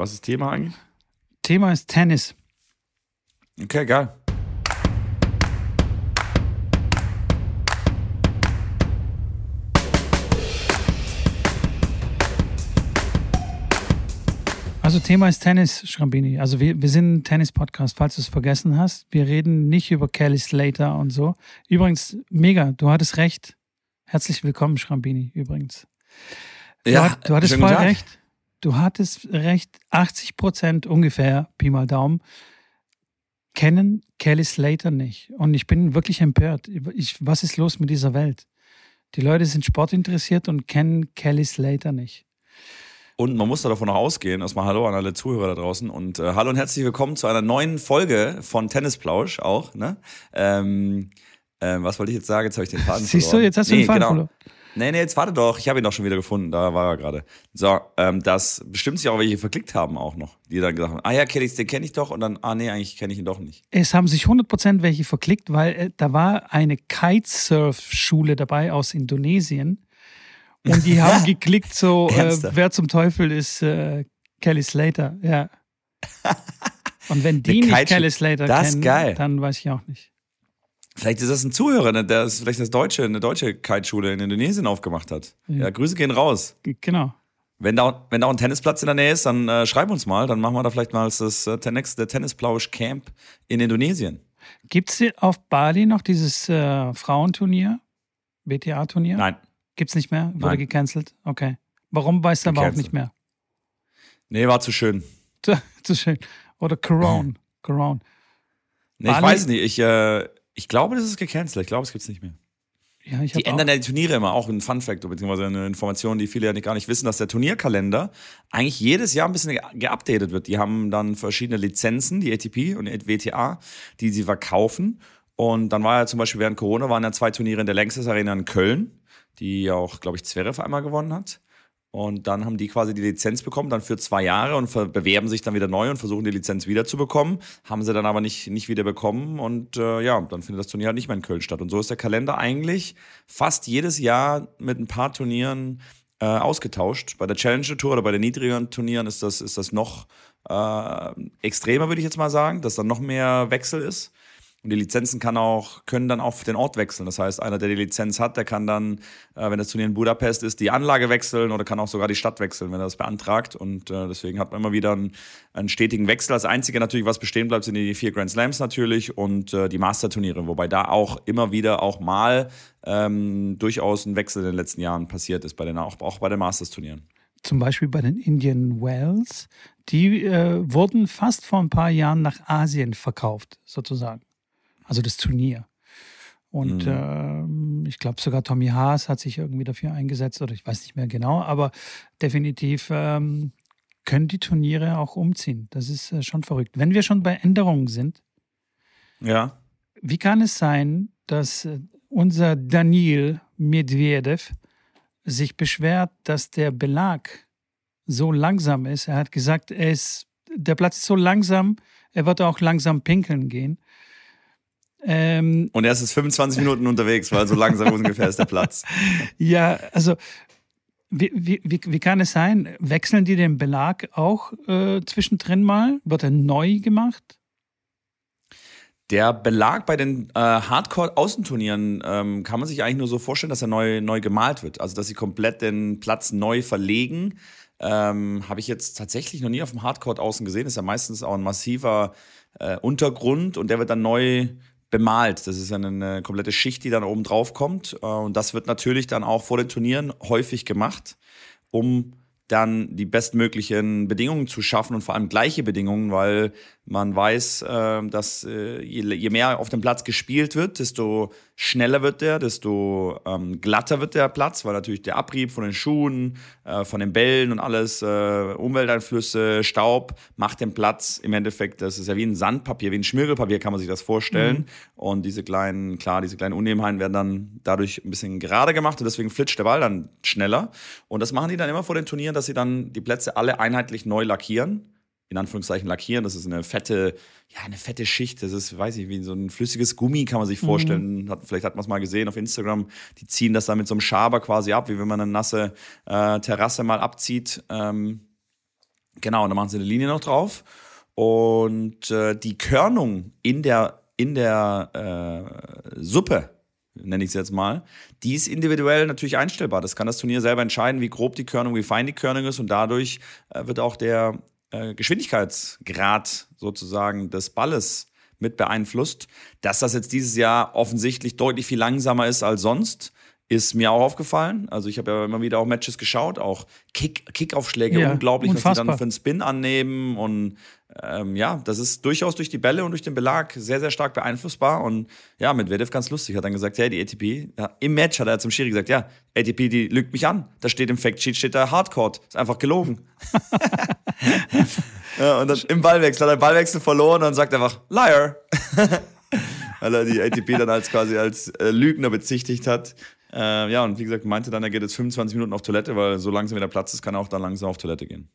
Was ist Thema eigentlich? Thema ist Tennis. Okay, geil. Also Thema ist Tennis, Schrambini. Also wir, wir sind ein Tennis-Podcast, falls du es vergessen hast. Wir reden nicht über Kelly Slater und so. Übrigens, mega, du hattest recht. Herzlich willkommen, Schrambini, übrigens. Du, Ja, hat, du hattest voll Tag. recht. Du hattest recht, 80 Prozent ungefähr, Pi mal Daumen, kennen Kelly Slater nicht. Und ich bin wirklich empört. Ich, was ist los mit dieser Welt? Die Leute sind sportinteressiert und kennen Kelly Slater nicht. Und man muss da davon noch ausgehen, erstmal Hallo an alle Zuhörer da draußen und äh, Hallo und herzlich willkommen zu einer neuen Folge von Tennisplausch auch. Ne? Ähm, ähm, was wollte ich jetzt sagen? Jetzt habe ich den Faden Siehst du, verloren. jetzt hast du den Faden verloren. Nee, nee, jetzt warte doch. Ich habe ihn doch schon wieder gefunden. Da war er gerade. So, ähm, das bestimmt sich auch welche verklickt haben auch noch. Die dann gesagt haben, ah ja, kenn ich, den kenne ich doch. Und dann, ah nee, eigentlich kenne ich ihn doch nicht. Es haben sich 100% welche verklickt, weil äh, da war eine Kitesurf-Schule dabei aus Indonesien. Und die haben geklickt, so, äh, wer zum Teufel ist äh, Kelly Slater? Ja. Und wenn die nicht Kelly Slater Das ist kennen, geil. dann weiß ich auch nicht. Vielleicht ist das ein Zuhörer, ne, der ist vielleicht das deutsche, eine deutsche Kiteschule in Indonesien aufgemacht hat. Ja, Grüße gehen raus. Genau. Wenn da, wenn da auch ein Tennisplatz in der Nähe ist, dann äh, schreib uns mal. Dann machen wir da vielleicht mal das äh, der Tennisplausch Camp in Indonesien. Gibt es auf Bali noch dieses äh, Frauenturnier? BTA-Turnier? Nein. Gibt es nicht mehr? Wurde Nein. gecancelt? Okay. Warum weißt du aber auch Gecancelt. nicht mehr? Nee, war zu schön. Zu, zu schön. Oder Corona. Corona. Nee, ich Bali- weiß nicht. Ich, äh, ich glaube, das ist gecancelt. Ich glaube, es gibt's nicht mehr. Ja, ich Die ändern ja die Turniere immer, auch ein Fun-Fact, beziehungsweise eine Information, die viele ja nicht, gar nicht wissen, dass der Turnierkalender eigentlich jedes Jahr ein bisschen ge- geupdatet wird. Die haben dann verschiedene Lizenzen, die ATP und die WTA, die sie verkaufen. Und dann war ja zum Beispiel während Corona waren ja zwei Turniere in der Längstes Arena in Köln, die ja auch, glaube ich, Zverev einmal gewonnen hat. Und dann haben die quasi die Lizenz bekommen, dann für zwei Jahre und bewerben sich dann wieder neu und versuchen die Lizenz wieder zu bekommen. Haben sie dann aber nicht, nicht wieder bekommen und äh, ja, dann findet das Turnier halt nicht mehr in Köln statt. Und so ist der Kalender eigentlich fast jedes Jahr mit ein paar Turnieren äh, ausgetauscht. Bei der Challenger Tour oder bei den niedrigeren Turnieren ist das, ist das noch äh, extremer, würde ich jetzt mal sagen, dass dann noch mehr Wechsel ist. Und die Lizenzen kann auch, können dann auch den Ort wechseln. Das heißt, einer, der die Lizenz hat, der kann dann, äh, wenn das Turnier in Budapest ist, die Anlage wechseln oder kann auch sogar die Stadt wechseln, wenn er das beantragt. Und äh, deswegen hat man immer wieder einen, einen stetigen Wechsel. Das Einzige natürlich, was bestehen bleibt, sind die vier Grand Slams natürlich und äh, die Master-Turniere, wobei da auch immer wieder auch mal ähm, durchaus ein Wechsel in den letzten Jahren passiert ist, bei den, auch, auch bei den Masters-Turnieren. zum Beispiel bei den Indian Wells, die äh, wurden fast vor ein paar Jahren nach Asien verkauft, sozusagen. Also das Turnier. Und Mhm. ähm, ich glaube sogar Tommy Haas hat sich irgendwie dafür eingesetzt, oder ich weiß nicht mehr genau, aber definitiv ähm, können die Turniere auch umziehen. Das ist äh, schon verrückt. Wenn wir schon bei Änderungen sind, Ja. wie kann es sein, dass äh, unser Daniil Medvedev sich beschwert, dass der Belag so langsam ist? Er hat gesagt, er ist, der Platz ist so langsam, er wird auch langsam pinkeln gehen. Ähm, Und er ist jetzt 25 Minuten unterwegs, weil so langsam ungefähr ist der Platz. ja, also wie, wie, wie, wie kann es sein? Wechseln die den Belag auch äh, zwischendrin mal? Wird er neu gemacht? Der Belag bei den äh, Hardcore-Außenturnieren ähm, kann man sich eigentlich nur so vorstellen, dass er neu, neu gemalt wird. Also, dass sie komplett den Platz neu verlegen. Ähm, Habe ich jetzt tatsächlich noch nie auf dem Hardcore außen gesehen. Ist ja meistens auch ein massiver äh, Untergrund und der wird dann neu bemalt. Das ist eine komplette Schicht, die dann oben drauf kommt. Äh, und das wird natürlich dann auch vor den Turnieren häufig gemacht, um dann die bestmöglichen Bedingungen zu schaffen und vor allem gleiche Bedingungen, weil man weiß, äh, dass äh, je, je mehr auf dem Platz gespielt wird, desto schneller wird der, desto ähm, glatter wird der Platz, weil natürlich der Abrieb von den Schuhen, äh, von den Bällen und alles, äh, Umwelteinflüsse, Staub, macht den Platz im Endeffekt, das ist ja wie ein Sandpapier, wie ein Schmirgelpapier kann man sich das vorstellen. Und diese kleinen, klar, diese kleinen Unebenheiten werden dann dadurch ein bisschen gerade gemacht und deswegen flitscht der Ball dann schneller. Und das machen die dann immer vor den Turnieren, dass sie dann die Plätze alle einheitlich neu lackieren in Anführungszeichen lackieren. Das ist eine fette, ja, eine fette Schicht. Das ist, weiß ich, wie so ein flüssiges Gummi, kann man sich vorstellen. Hat, vielleicht hat man es mal gesehen auf Instagram. Die ziehen das dann mit so einem Schaber quasi ab, wie wenn man eine nasse äh, Terrasse mal abzieht. Ähm, Genau, und dann machen sie eine Linie noch drauf. Und äh, die Körnung in der, in der äh, Suppe, nenne ich es jetzt mal, die ist individuell natürlich einstellbar. Das kann das Turnier selber entscheiden, wie grob die Körnung, wie fein die Körnung ist. Und dadurch äh, wird auch der äh, Geschwindigkeitsgrad sozusagen des Balles mit beeinflusst. Dass das jetzt dieses Jahr offensichtlich deutlich viel langsamer ist als sonst, ist mir auch aufgefallen. Also ich habe ja immer wieder auch Matches geschaut, auch Kick, Kickaufschläge, ja, unglaublich, unfassbar. was sie dann für einen Spin annehmen. Und ähm, ja, das ist durchaus durch die Bälle und durch den Belag sehr, sehr stark beeinflussbar. Und ja, mit Medvedev ganz lustig, hat dann gesagt, hey, die ATP, ja, im Match hat er zum Schiri gesagt, ja, ATP, die lügt mich an. Da steht im Factsheet, steht da Hardcore. Ist einfach gelogen. ja, und dann im Ballwechsel hat er den Ballwechsel verloren und sagt einfach, Liar. Weil er die ATP dann als quasi als äh, Lügner bezichtigt hat. Äh, ja, und wie gesagt, meinte dann, er geht jetzt 25 Minuten auf Toilette, weil so langsam wieder Platz ist, kann er auch dann langsam auf Toilette gehen.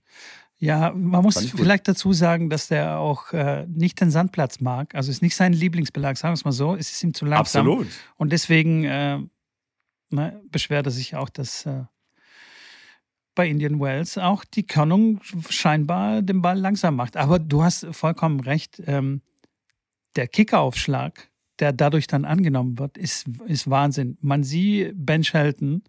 Ja, man muss vielleicht dazu sagen, dass der auch äh, nicht den Sandplatz mag. Also ist nicht sein Lieblingsbelag, sagen wir es mal so. Es ist ihm zu langsam. Absolut. Und deswegen äh, ne, beschwert er sich auch, dass äh, bei Indian Wells auch die Körnung scheinbar den Ball langsam macht. Aber du hast vollkommen recht. Ähm, der Kickeraufschlag der dadurch dann angenommen wird, ist, ist Wahnsinn. Man sieht Ben Shelton,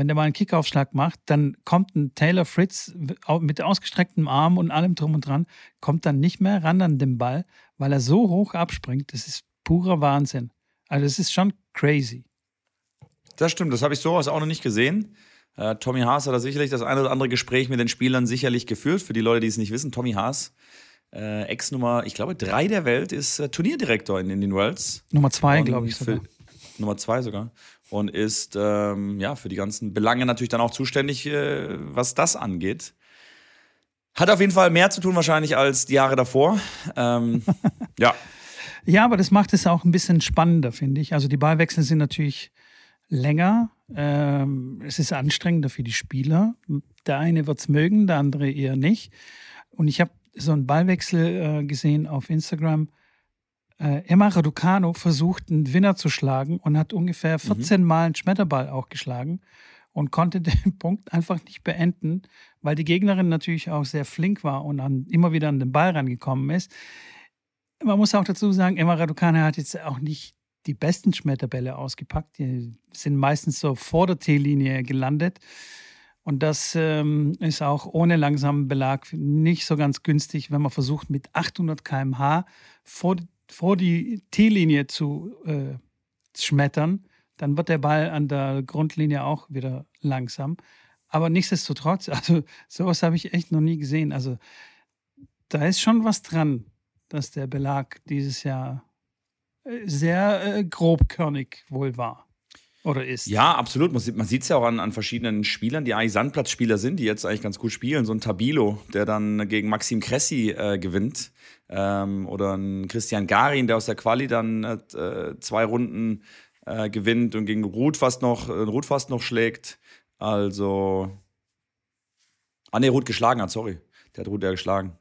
wenn der mal einen Kickaufschlag macht, dann kommt ein Taylor Fritz mit ausgestrecktem Arm und allem drum und dran, kommt dann nicht mehr ran an den Ball, weil er so hoch abspringt. Das ist purer Wahnsinn. Also es ist schon crazy. Das stimmt, das habe ich sowas auch noch nicht gesehen. Äh, Tommy Haas hat da sicherlich das eine oder andere Gespräch mit den Spielern sicherlich geführt. Für die Leute, die es nicht wissen, Tommy Haas äh, Ex-Nummer, ich glaube, drei der Welt ist äh, Turnierdirektor in Indian Wells. Nummer zwei, glaube ich sogar. Nummer zwei sogar. Und ist ähm, ja für die ganzen Belange natürlich dann auch zuständig, äh, was das angeht. Hat auf jeden Fall mehr zu tun wahrscheinlich als die Jahre davor. Ähm, ja. Ja, aber das macht es auch ein bisschen spannender, finde ich. Also die Ballwechsel sind natürlich länger. Ähm, es ist anstrengender für die Spieler. Der eine wird es mögen, der andere eher nicht. Und ich habe so einen Ballwechsel äh, gesehen auf Instagram. Äh, Emma Raducano versucht, einen Winner zu schlagen und hat ungefähr 14 mhm. Mal einen Schmetterball auch geschlagen und konnte den Punkt einfach nicht beenden, weil die Gegnerin natürlich auch sehr flink war und an, immer wieder an den Ball rangekommen ist. Man muss auch dazu sagen, Emma Raducano hat jetzt auch nicht die besten Schmetterbälle ausgepackt. Die sind meistens so vor der T-Linie gelandet. Und das ähm, ist auch ohne langsamen Belag nicht so ganz günstig, wenn man versucht, mit 800 km/h vor, vor die T-Linie zu äh, schmettern. Dann wird der Ball an der Grundlinie auch wieder langsam. Aber nichtsdestotrotz, also sowas habe ich echt noch nie gesehen. Also da ist schon was dran, dass der Belag dieses Jahr äh, sehr äh, grobkörnig wohl war. Oder ist. Ja, absolut. Man sieht es ja auch an, an verschiedenen Spielern, die eigentlich Sandplatzspieler sind, die jetzt eigentlich ganz gut spielen. So ein Tabilo, der dann gegen Maxim Cressy äh, gewinnt. Ähm, oder ein Christian Garin, der aus der Quali dann äh, zwei Runden äh, gewinnt und gegen Ruth fast noch, äh, Ruth fast noch schlägt. Also. Ah, ne, Ruth geschlagen hat, sorry. Der hat Ruth ja geschlagen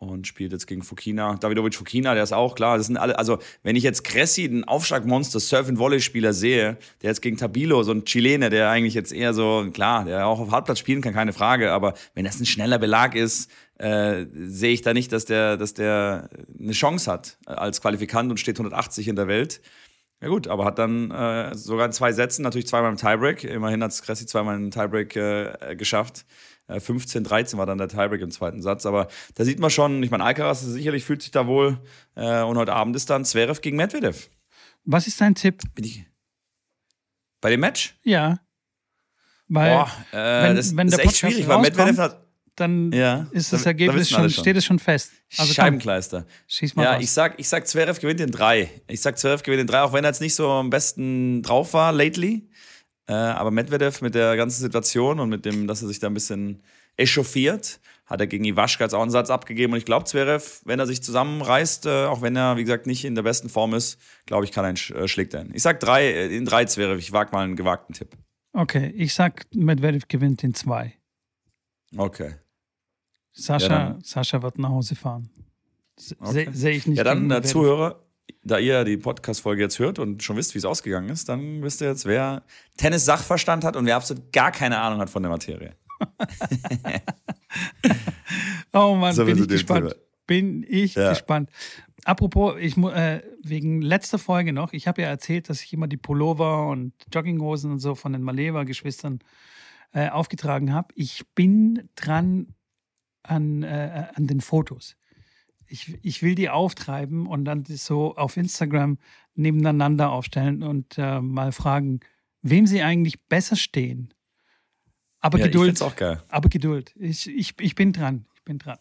und spielt jetzt gegen Fukina. Davidovic Fukina, der ist auch klar. Das sind alle, also wenn ich jetzt Cressi, den Aufschlagmonster, Surf-and-Volley-Spieler sehe, der jetzt gegen Tabilo, so ein Chilene, der eigentlich jetzt eher so, klar, der auch auf Hartplatz spielen kann, keine Frage, aber wenn das ein schneller Belag ist, äh, sehe ich da nicht, dass der, dass der eine Chance hat als Qualifikant und steht 180 in der Welt. Ja gut, aber hat dann äh, sogar in zwei Sätzen, natürlich zweimal im Tiebreak, immerhin hat Cressi zweimal im Tiebreak äh, geschafft 15, äh, 13 war dann der Tiebreak im zweiten Satz. Aber da sieht man schon, ich meine, Alcaraz sicherlich fühlt sich da wohl. Äh, und heute Abend ist dann Zverev gegen Medvedev. Was ist dein Tipp? Bei dem Match? Ja. Weil, Boah, äh, wenn, das wenn ist echt schwierig, weil Medvedev hat. Dann ja, ist das Ergebnis schon, schon, steht es schon fest. Also Scheibenkleister. Schieß mal ja, raus. ich sag, ich sag, Zverev gewinnt in drei. Ich sag, Zverev gewinnt in drei, auch wenn er jetzt nicht so am besten drauf war lately. Äh, aber Medvedev mit der ganzen Situation und mit dem, dass er sich da ein bisschen echauffiert, hat er gegen Iwaschka jetzt auch einen Satz abgegeben. Und ich glaube, Zverev, wenn er sich zusammenreißt, äh, auch wenn er, wie gesagt, nicht in der besten Form ist, glaube ich, kann er einen äh, schlägt er Ich sag drei, äh, in drei Zverev. Ich wage mal einen gewagten Tipp. Okay, ich sag, Medvedev gewinnt in zwei. Okay. Sascha, ja, Sascha wird nach Hause fahren. Okay. Sehe seh ich nicht. Ja, dann, der Zuhörer, da ihr die Podcast-Folge jetzt hört und schon wisst, wie es ausgegangen ist, dann wisst ihr jetzt, wer Tennis-Sachverstand hat und wer absolut gar keine Ahnung hat von der Materie. oh Mann, so bin ich gespannt. Thema. Bin ich ja. gespannt. Apropos, ich äh, wegen letzter Folge noch, ich habe ja erzählt, dass ich immer die Pullover und Jogginghosen und so von den Maleva-Geschwistern äh, aufgetragen habe. Ich bin dran an, äh, an den Fotos. Ich, ich will die auftreiben und dann so auf Instagram nebeneinander aufstellen und äh, mal fragen, wem sie eigentlich besser stehen. Aber ja, Geduld. Ich auch geil. Aber Geduld. Ich, ich, ich bin dran. Ich bin dran.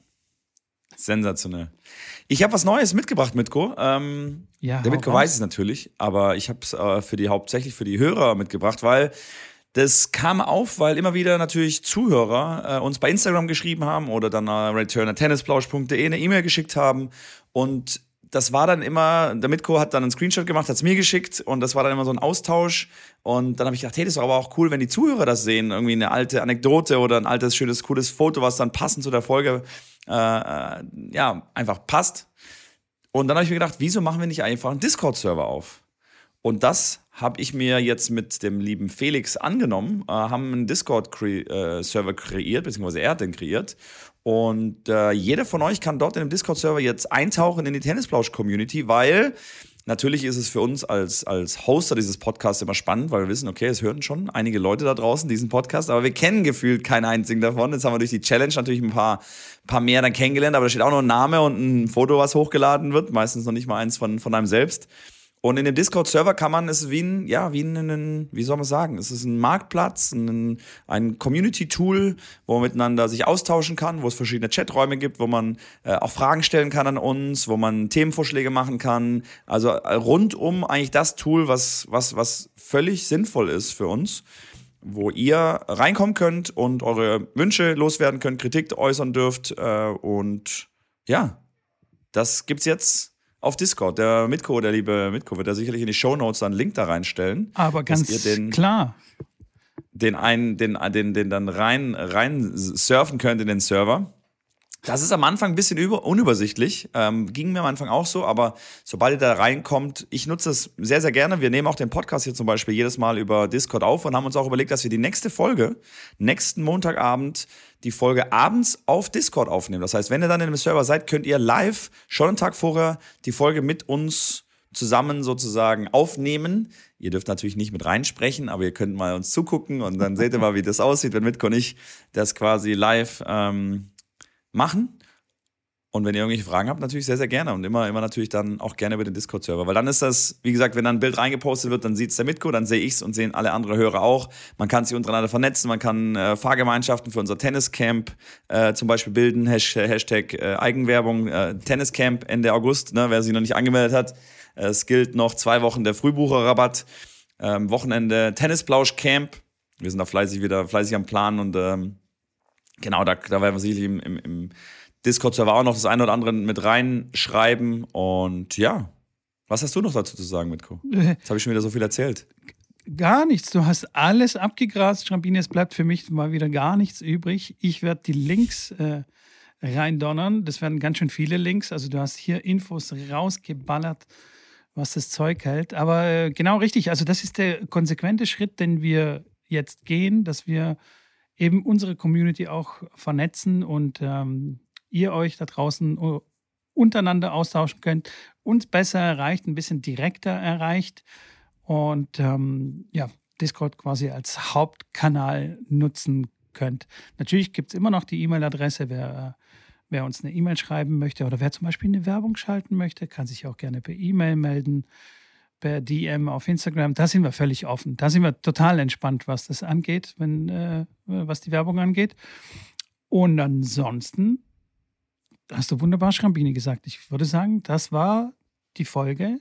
Sensationell. Ich habe was Neues mitgebracht, Mitko. Ähm, ja, der Mitko weiß es natürlich, aber ich habe es äh, für die hauptsächlich für die Hörer mitgebracht, weil das kam auf, weil immer wieder natürlich Zuhörer äh, uns bei Instagram geschrieben haben oder dann äh, returnertennisplausch.de eine E-Mail geschickt haben und das war dann immer, der Mitko hat dann einen Screenshot gemacht, hat es mir geschickt und das war dann immer so ein Austausch. Und dann habe ich gedacht, hey, das ist aber auch cool, wenn die Zuhörer das sehen. Irgendwie eine alte Anekdote oder ein altes, schönes, cooles Foto, was dann passend zu der Folge äh, äh ja, einfach passt. Und dann habe ich mir gedacht, wieso machen wir nicht einfach einen Discord-Server auf? Und das habe ich mir jetzt mit dem lieben Felix angenommen, äh, haben einen Discord-Server kre äh, kreiert, beziehungsweise er hat den kreiert. Und äh, jeder von euch kann dort in dem Discord-Server jetzt eintauchen in die Tennisplausch-Community, weil natürlich ist es für uns als, als Hoster dieses Podcasts immer spannend, weil wir wissen, okay, es hören schon einige Leute da draußen diesen Podcast, aber wir kennen gefühlt keinen einzigen davon. Jetzt haben wir durch die Challenge natürlich ein paar, paar mehr dann kennengelernt, aber da steht auch noch ein Name und ein Foto, was hochgeladen wird, meistens noch nicht mal eins von, von einem selbst. Und in dem Discord-Server kann man es wie ein, ja, wie ein, wie soll man sagen, es ist ein Marktplatz, ein, ein Community-Tool, wo man miteinander sich austauschen kann, wo es verschiedene Chaträume gibt, wo man äh, auch Fragen stellen kann an uns, wo man Themenvorschläge machen kann. Also äh, rundum eigentlich das Tool, was, was, was völlig sinnvoll ist für uns, wo ihr reinkommen könnt und eure Wünsche loswerden könnt, Kritik äußern dürft. Äh, und ja, das gibt's jetzt auf Discord. Der Mitko, der liebe Mitko, wird da sicherlich in die Show Notes einen Link da reinstellen. Aber ganz den, klar. Den einen, den, den, den dann rein, rein surfen könnt in den Server. Das ist am Anfang ein bisschen über, unübersichtlich. Ähm, ging mir am Anfang auch so, aber sobald ihr da reinkommt, ich nutze das sehr, sehr gerne. Wir nehmen auch den Podcast hier zum Beispiel jedes Mal über Discord auf und haben uns auch überlegt, dass wir die nächste Folge, nächsten Montagabend, die Folge abends auf Discord aufnehmen. Das heißt, wenn ihr dann in dem Server seid, könnt ihr live schon einen Tag vorher die Folge mit uns zusammen sozusagen aufnehmen. Ihr dürft natürlich nicht mit reinsprechen, aber ihr könnt mal uns zugucken und dann seht ihr mal, wie das aussieht, wenn Mitko und ich das quasi live ähm, machen. Und wenn ihr irgendwelche Fragen habt, natürlich sehr, sehr gerne. Und immer, immer natürlich dann auch gerne über den Discord-Server. Weil dann ist das, wie gesagt, wenn dann ein Bild reingepostet wird, dann sieht es der Mitko, dann sehe ich es und sehen alle anderen Hörer auch. Man kann sich untereinander vernetzen, man kann äh, Fahrgemeinschaften für unser Tenniscamp äh, zum Beispiel bilden. Hashtag, Hashtag äh, Eigenwerbung, äh, Tenniscamp Ende August, ne, wer sich noch nicht angemeldet hat. Es gilt noch zwei Wochen der Frühbucherrabatt. Ähm, Wochenende Tennisplausch-Camp. Wir sind da fleißig wieder fleißig am Plan und ähm, genau, da, da werden wir sicherlich im, im, im Discord-Server auch noch das eine oder andere mit reinschreiben. Und ja, was hast du noch dazu zu sagen, Mitko? Jetzt habe ich schon wieder so viel erzählt. Gar nichts. Du hast alles abgegrast, Schrambini. Es bleibt für mich mal wieder gar nichts übrig. Ich werde die Links äh, reindonnern. Das werden ganz schön viele Links. Also du hast hier Infos rausgeballert, was das Zeug hält. Aber äh, genau richtig. Also das ist der konsequente Schritt, den wir jetzt gehen, dass wir eben unsere Community auch vernetzen und ähm, ihr euch da draußen äh, untereinander austauschen könnt, uns besser erreicht, ein bisschen direkter erreicht und ähm, ja, Discord quasi als Hauptkanal nutzen könnt. Natürlich gibt es immer noch die E-Mail-Adresse, wer, wer uns eine E-Mail schreiben möchte oder wer zum Beispiel eine Werbung schalten möchte, kann sich auch gerne per E-Mail melden, per DM auf Instagram. Da sind wir völlig offen. Da sind wir total entspannt, was das angeht, wenn, äh, was die Werbung angeht. Und ansonsten hast du wunderbar Schrambini gesagt. Ich würde sagen, das war die Folge.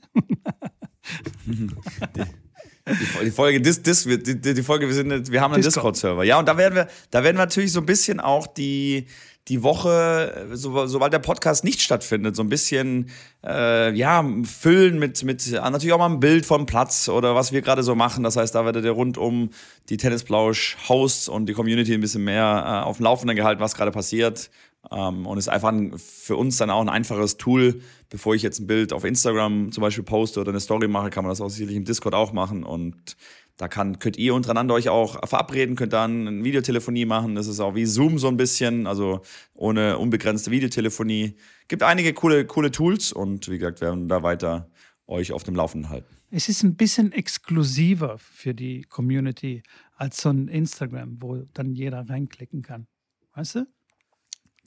die, die, Folge, dis, dis, die, die, Folge, wir, sind, wir haben einen Discord-Server. Ja, und da werden wir, da werden wir natürlich so ein bisschen auch die, die Woche, so, sobald der Podcast nicht stattfindet, so ein bisschen äh, ja, füllen mit, mit natürlich auch mal ein Bild vom Platz oder was wir gerade so machen. Das heißt, da werdet ihr rund um die Tennisplausch-Hosts und die Community ein bisschen mehr äh, auf dem Laufenden gehalten, was gerade passiert. Ähm, und ist einfach ein, für uns dann auch ein einfaches Tool. Bevor ich jetzt ein Bild auf Instagram zum Beispiel poste oder eine Story mache, kann man das auch sicherlich im Discord auch machen. Und da kann, könnt ihr untereinander euch auch verabreden, könnt dann eine Videotelefonie machen. Das ist auch wie Zoom so ein bisschen, also ohne unbegrenzte Videotelefonie. Gibt einige coole, coole Tools und wie gesagt, wir werden da weiter euch auf dem Laufenden halten. Es ist ein bisschen exklusiver für die Community als so ein Instagram, wo dann jeder reinklicken kann. Weißt du?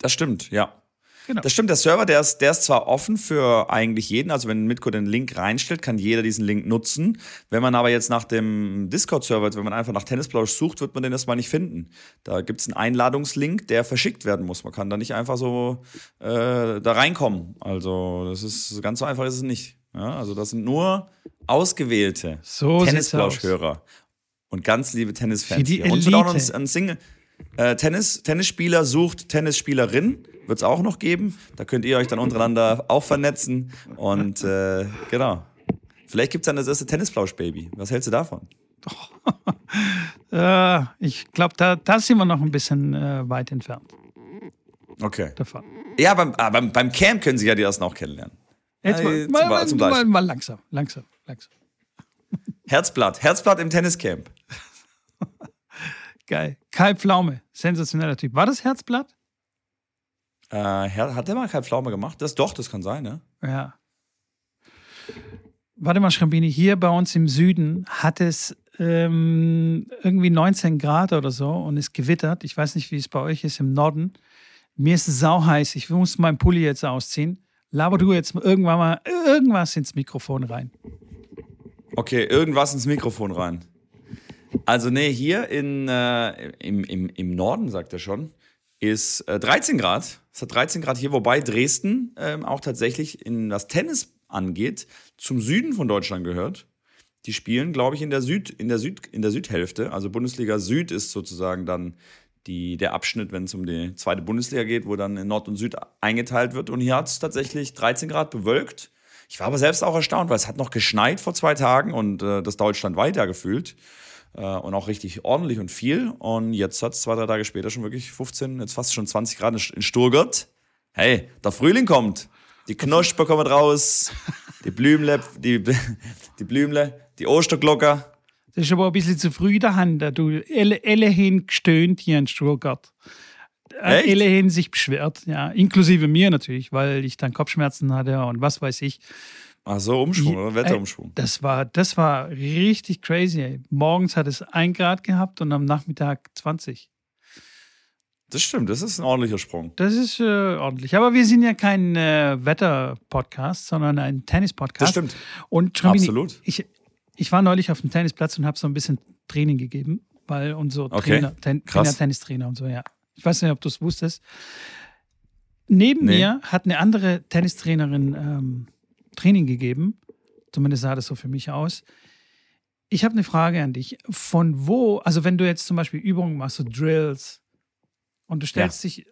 Das stimmt, ja. Genau. Das stimmt, der Server, der ist, der ist zwar offen für eigentlich jeden, also wenn Mitko den Link reinstellt, kann jeder diesen Link nutzen. Wenn man aber jetzt nach dem Discord-Server, wenn man einfach nach Tennisplausch sucht, wird man den erstmal nicht finden. Da gibt es einen Einladungslink, der verschickt werden muss. Man kann da nicht einfach so äh, da reinkommen. Also das ist ganz so einfach ist es nicht. Ja, also das sind nur ausgewählte So Tennisplausch-Hörer und ganz liebe Tennisfans. Für die hier. Und es wird auch noch Elite. ein Single. Äh, Tennis, Tennisspieler sucht Tennisspielerin, wird es auch noch geben. Da könnt ihr euch dann untereinander auch vernetzen. Und äh, genau. Vielleicht gibt es dann das erste Tennisplausch-Baby. Was hältst du davon? Äh, ich glaube, da, da sind wir noch ein bisschen äh, weit entfernt Okay. davon. Ja, beim, ah, beim, beim Camp können sie ja die ersten auch kennenlernen. Jetzt mal, Äh, zum- mal, mal, zum mal, mal langsam, langsam, langsam. Herzblatt. Herzblatt im Tenniscamp. Geil. Kai Pflaume, sensationeller Typ. War das Herzblatt? Äh, hat der mal Kai Pflaume gemacht? Das doch, das kann sein, ne? Ja. Warte mal, Schrambini, hier bei uns im Süden hat es ähm, irgendwie 19 Grad oder so und es gewittert. Ich weiß nicht, wie es bei euch ist im Norden. Mir ist es sauheiß. Ich muss meinen Pulli jetzt ausziehen. Laber du jetzt irgendwann mal irgendwas ins Mikrofon rein. Okay, irgendwas ins Mikrofon rein. Also, nee, hier in, äh, im, im, im Norden, sagt er schon, ist äh, 13 Grad. Es hat 13 Grad hier, wobei Dresden ähm, auch tatsächlich in was Tennis angeht, zum Süden von Deutschland gehört. Die spielen, glaube ich, in der, Süd, in, der Süd, in der Südhälfte. Also Bundesliga Süd ist sozusagen dann die, der Abschnitt, wenn es um die zweite Bundesliga geht, wo dann in Nord und Süd eingeteilt wird. Und hier hat es tatsächlich 13 Grad bewölkt. Ich war aber selbst auch erstaunt, weil es hat noch geschneit vor zwei Tagen und äh, das Deutschland weiter gefühlt. Äh, und auch richtig ordentlich und viel. Und jetzt hat es zwei, drei Tage später schon wirklich 15, jetzt fast schon 20 Grad in- Stuttgart. Hey, der Frühling kommt. Die Knospe kommen raus. Die Blümle, die, die Blümle, die Osterglocker. Das ist aber ein bisschen zu früh daheim. da Du, alle, alle haben gestöhnt hier in Stuttgart. Äh, Echt? Alle haben sich beschwert, ja. Inklusive mir natürlich, weil ich dann Kopfschmerzen hatte und was weiß ich. Ach so, Umschwung, oder? Wetterumschwung. Das war, das war richtig crazy. Ey. Morgens hat es ein Grad gehabt und am Nachmittag 20. Das stimmt, das ist ein ordentlicher Sprung. Das ist äh, ordentlich. Aber wir sind ja kein äh, Wetter-Podcast, sondern ein Tennis-Podcast. Das stimmt. Und Schrambini, Absolut. Ich, ich war neulich auf dem Tennisplatz und habe so ein bisschen Training gegeben, weil unser Okay, Trainer, Ten. Trainer, Tennistrainer und so, ja. Ich weiß nicht, ob du es wusstest. Neben Nee. mir hat eine andere Tennistrainerin ähm, Training gegeben. Zumindest sah das so für mich aus. Ich habe eine Frage an dich. Von wo, also wenn du jetzt zum Beispiel Übungen machst, so Drills, und du stellst dich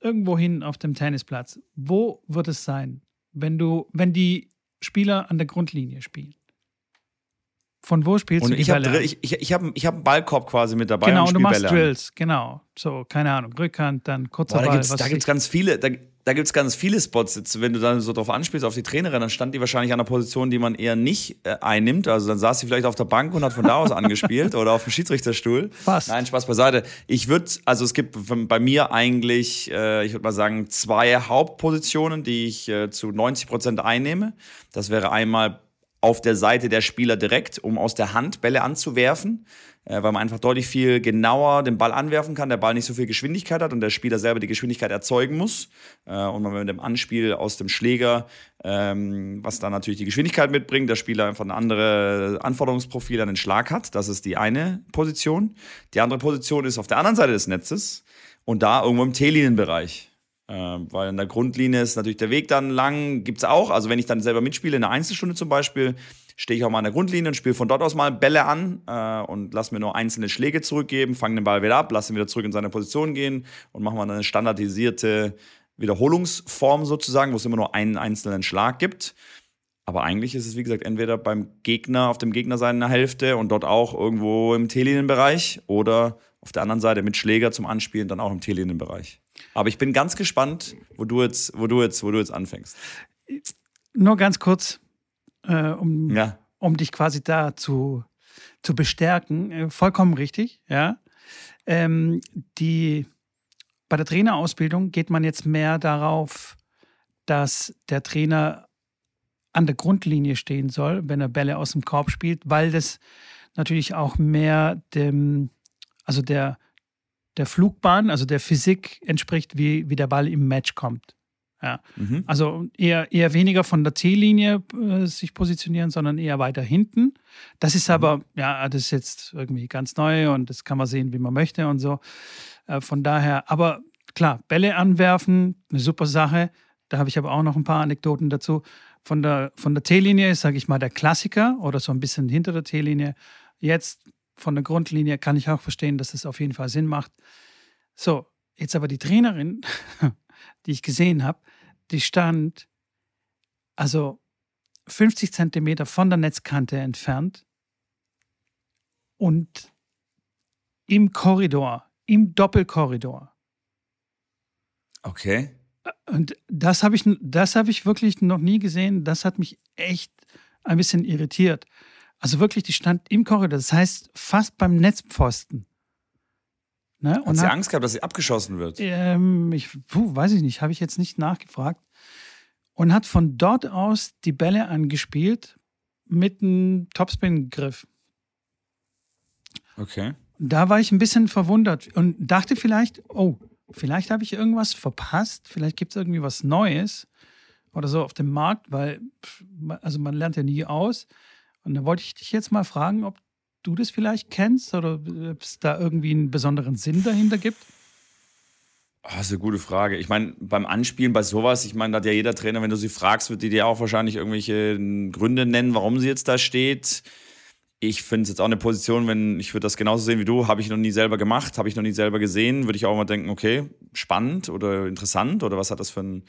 irgendwo hin auf dem Tennisplatz, wo wird es sein, wenn du, wenn die Spieler an der Grundlinie spielen? Von wo spielst Und du die ich habe Bälle? an? ich, ich, ich hab, ich hab einen Ballkorb quasi mit dabei genau, und und du machst Bälle an. Drills, genau. So, keine Ahnung, Rückhand, dann kurzer Boah, da Ball. gibt's, da gibt's ich. ganz viele, da, da gibt's ganz viele Spots. Jetzt, wenn du dann so drauf anspielst auf die Trainerin, dann stand die wahrscheinlich an einer Position, die man eher nicht äh, einnimmt. Also dann saß sie vielleicht auf der Bank und hat von da aus angespielt oder auf dem Schiedsrichterstuhl. Fast. Nein, Spaß beiseite. Ich würde, also es gibt bei mir eigentlich, äh, ich würde mal sagen, zwei Hauptpositionen, die ich äh, zu 90 Prozent einnehme. Das wäre einmal auf der Seite der Spieler direkt, um aus der Hand Bälle anzuwerfen, äh, weil man einfach deutlich viel genauer den Ball anwerfen kann, der Ball nicht so viel Geschwindigkeit hat und der Spieler selber die Geschwindigkeit erzeugen muss. Äh, und man mit dem Anspiel aus dem Schläger, ähm, was dann natürlich die Geschwindigkeit mitbringt, der Spieler einfach ein anderes Anforderungsprofil an den Schlag hat. Das ist die eine Position. Die andere Position ist auf der anderen Seite des Netzes und da irgendwo im T-Linienbereich. Ähm, weil in der Grundlinie ist natürlich der Weg dann lang, gibt's auch. Also wenn ich dann selber mitspiele, in einer Einzelstunde zum Beispiel, stehe ich auch mal an der Grundlinie und spiele von dort aus mal Bälle an äh, und lass mir nur einzelne Schläge zurückgeben, fange den Ball wieder ab, lasse ihn wieder zurück in seine Position gehen und mache mal eine standardisierte Wiederholungsform sozusagen, wo es immer nur einen einzelnen Schlag gibt. Aber eigentlich ist es, wie gesagt, entweder beim Gegner, auf dem Gegner seiner Hälfte und dort auch irgendwo im T-Linienbereich oder auf der anderen Seite mit Schläger zum Anspielen dann auch im T-Linienbereich. Aber ich bin ganz gespannt, wo du jetzt, wo du jetzt, wo du jetzt anfängst. Nur ganz kurz, äh, um, Ja. um dich quasi da zu, zu bestärken. Äh, vollkommen richtig, ja. Ähm, die, bei der Trainerausbildung geht man jetzt mehr darauf, dass der Trainer an der Grundlinie stehen soll, wenn er Bälle aus dem Korb spielt, weil das natürlich auch mehr dem, also der, der Flugbahn, also der Physik entspricht, wie, wie der Ball im Match kommt. Ja. Mhm. Also eher, eher weniger von der T-Linie äh, sich positionieren, sondern eher weiter hinten. Das ist aber, ja, das ist jetzt irgendwie ganz neu und das kann man sehen, wie man möchte und so. Äh, von daher, aber klar, Bälle anwerfen, eine super Sache. Da habe ich aber auch noch ein paar Anekdoten dazu. Von der, von der T-Linie ist, sage ich mal, der Klassiker oder so ein bisschen hinter der T-Linie. Jetzt von der Grundlinie kann ich auch verstehen, dass das auf jeden Fall Sinn macht. So, jetzt aber die Trainerin, die ich gesehen habe, die stand also 50 Zentimeter von der Netzkante entfernt und im Korridor, im Doppelkorridor. Okay. Und das habe ich, das habe ich wirklich noch nie gesehen. Das hat mich echt ein bisschen irritiert. Also wirklich, die stand im Korridor. Das heißt, fast beim Netzpfosten. Ne? Hat sie hat- Angst gehabt, dass sie abgeschossen wird? ähm, ich puh, weiß ich nicht, habe ich jetzt nicht nachgefragt. Und hat von dort aus die Bälle angespielt mit einem Topspin-Griff. Okay. Da war ich ein bisschen verwundert und dachte vielleicht, oh, vielleicht habe ich irgendwas verpasst, vielleicht gibt es irgendwie was Neues oder so auf dem Markt, weil, also man lernt ja nie aus. Und da wollte ich dich jetzt mal fragen, ob du das vielleicht kennst oder ob es da irgendwie einen besonderen Sinn dahinter gibt. Oh, das ist eine gute Frage. Ich meine, beim Anspielen bei sowas, ich meine, da hat ja jeder Trainer, wenn du sie fragst, wird die dir auch wahrscheinlich irgendwelche äh, Gründe nennen, warum sie jetzt da steht. Ich finde es jetzt auch eine Position, wenn ich würde das genauso sehen wie du, habe ich noch nie selber gemacht, habe ich noch nie selber gesehen, würde ich auch mal denken, okay, spannend oder interessant oder was hat das für einen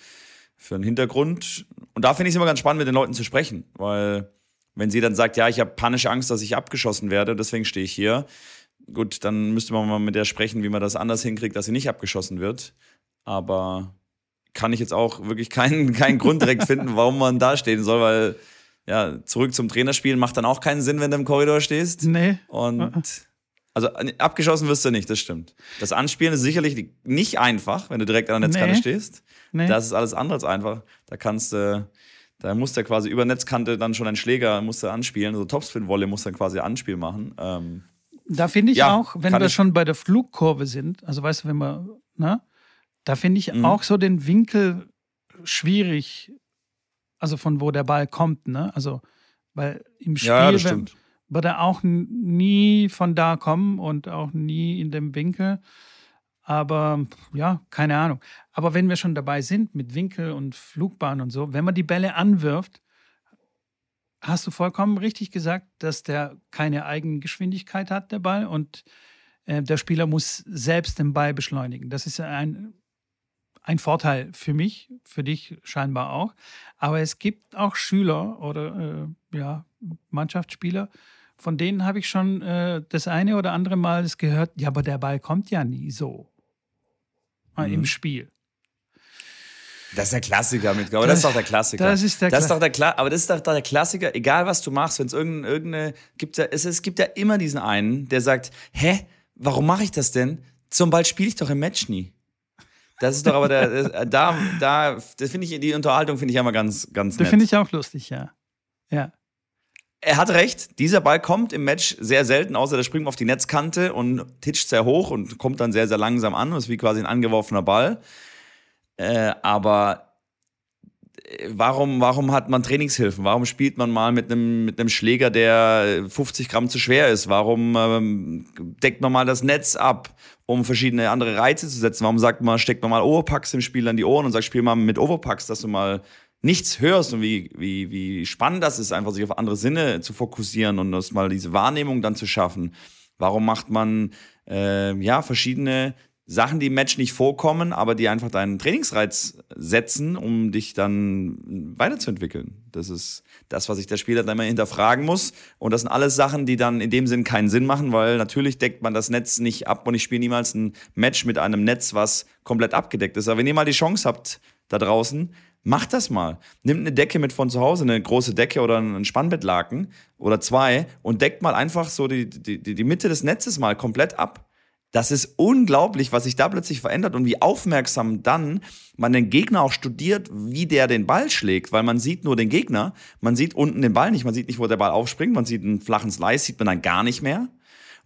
für einen Hintergrund? Und da finde ich es immer ganz spannend, mit den Leuten zu sprechen, weil wenn sie dann sagt, ja, ich habe panische Angst, dass ich abgeschossen werde, deswegen stehe ich hier, gut, dann müsste man mal mit der sprechen, wie man das anders hinkriegt, dass sie nicht abgeschossen wird. Aber kann ich jetzt auch wirklich keinen, keinen Grund direkt finden, warum man da stehen soll, weil ja, zurück zum Trainerspielen macht dann auch keinen Sinn, wenn du im Korridor stehst. Nee. Und also abgeschossen wirst du nicht, das stimmt. Das Anspielen ist sicherlich nicht einfach, wenn du direkt an der Netzkante Nee. stehst. Nee. Das ist alles andere als einfach. Da kannst du, da muss der quasi über Netzkante dann schon ein Schläger musst du anspielen. Also Topspin-Wolle muss dann quasi Anspiel machen. Ähm, Da finde ich Ja, auch, wenn wir ich- schon bei der Flugkurve sind, also weißt du, wenn wir, ne, da finde ich Mhm. auch so den Winkel schwierig, also von wo der Ball kommt, ne? Also, weil im Spiel ja, wird- er auch nie von da kommen und auch nie in dem Winkel. Aber ja, keine Ahnung. Aber wenn wir schon dabei sind mit Winkel und Flugbahn und so, wenn man die Bälle anwirft, hast du vollkommen richtig gesagt, dass der keine Eigengeschwindigkeit hat, der Ball, und äh, der Spieler muss selbst den Ball beschleunigen. Das ist ein, ein Vorteil für mich, für dich scheinbar auch. Aber es gibt auch Schüler oder äh, ja, Mannschaftsspieler, von denen habe ich schon äh, das eine oder andere Mal gehört, ja, aber der Ball kommt ja nie so äh, im Mhm. Spiel. Das ist der Klassiker mit, aber das, ist doch der Klassiker. das ist der das ist doch der Kla aber das ist doch der Klassiker, egal was du machst, wenn es irgendeine, irgendeine gibt ja, es, es gibt ja immer diesen einen, der sagt, hä, warum mache ich das denn? Zum Ball spiele ich doch im Match nie. Das ist doch aber der, das- da, da, das finde ich, die Unterhaltung finde ich immer ganz, ganz Das nett. finde ich auch lustig, ja. Ja. Er hat recht, dieser Ball kommt im Match sehr selten, außer der springt auf die Netzkante und titscht sehr hoch und kommt dann sehr, sehr langsam an. Das ist wie quasi ein angeworfener Ball. Äh, aber äh, warum, warum hat man Trainingshilfen? Warum spielt man mal mit einem mit einem Schläger, der 50 Gramm zu schwer ist? Warum ähm, deckt man mal das Netz ab, um verschiedene andere Reize zu setzen? Warum sagt man, steckt man mal Overpacks im Spiel an die Ohren und sagt, spiel mal mit Overpacks, dass du mal nichts hörst und wie, wie, wie spannend das ist, einfach sich auf andere Sinne zu fokussieren und das mal diese Wahrnehmung dann zu schaffen. Warum macht man äh, ja verschiedene Sachen, die im Match nicht vorkommen, aber die einfach deinen Trainingsreiz setzen, um dich dann weiterzuentwickeln. Das ist das, was sich der Spieler dann immer hinterfragen muss. Und das sind alles Sachen, die dann in dem Sinn keinen Sinn machen, weil natürlich deckt man das Netz nicht ab und ich spiele niemals ein Match mit einem Netz, was komplett abgedeckt ist. Aber wenn ihr mal die Chance habt da draußen, macht das mal. Nimmt eine Decke mit von zu Hause, eine große Decke oder ein Spannbettlaken oder zwei und deckt mal einfach so die, die, die Mitte des Netzes mal komplett ab das ist unglaublich, was sich da plötzlich verändert und wie aufmerksam dann man den Gegner auch studiert, wie der den Ball schlägt, weil man sieht nur den Gegner, man sieht unten den Ball nicht, man sieht nicht, wo der Ball aufspringt, man sieht einen flachen Slice, sieht man dann gar nicht mehr.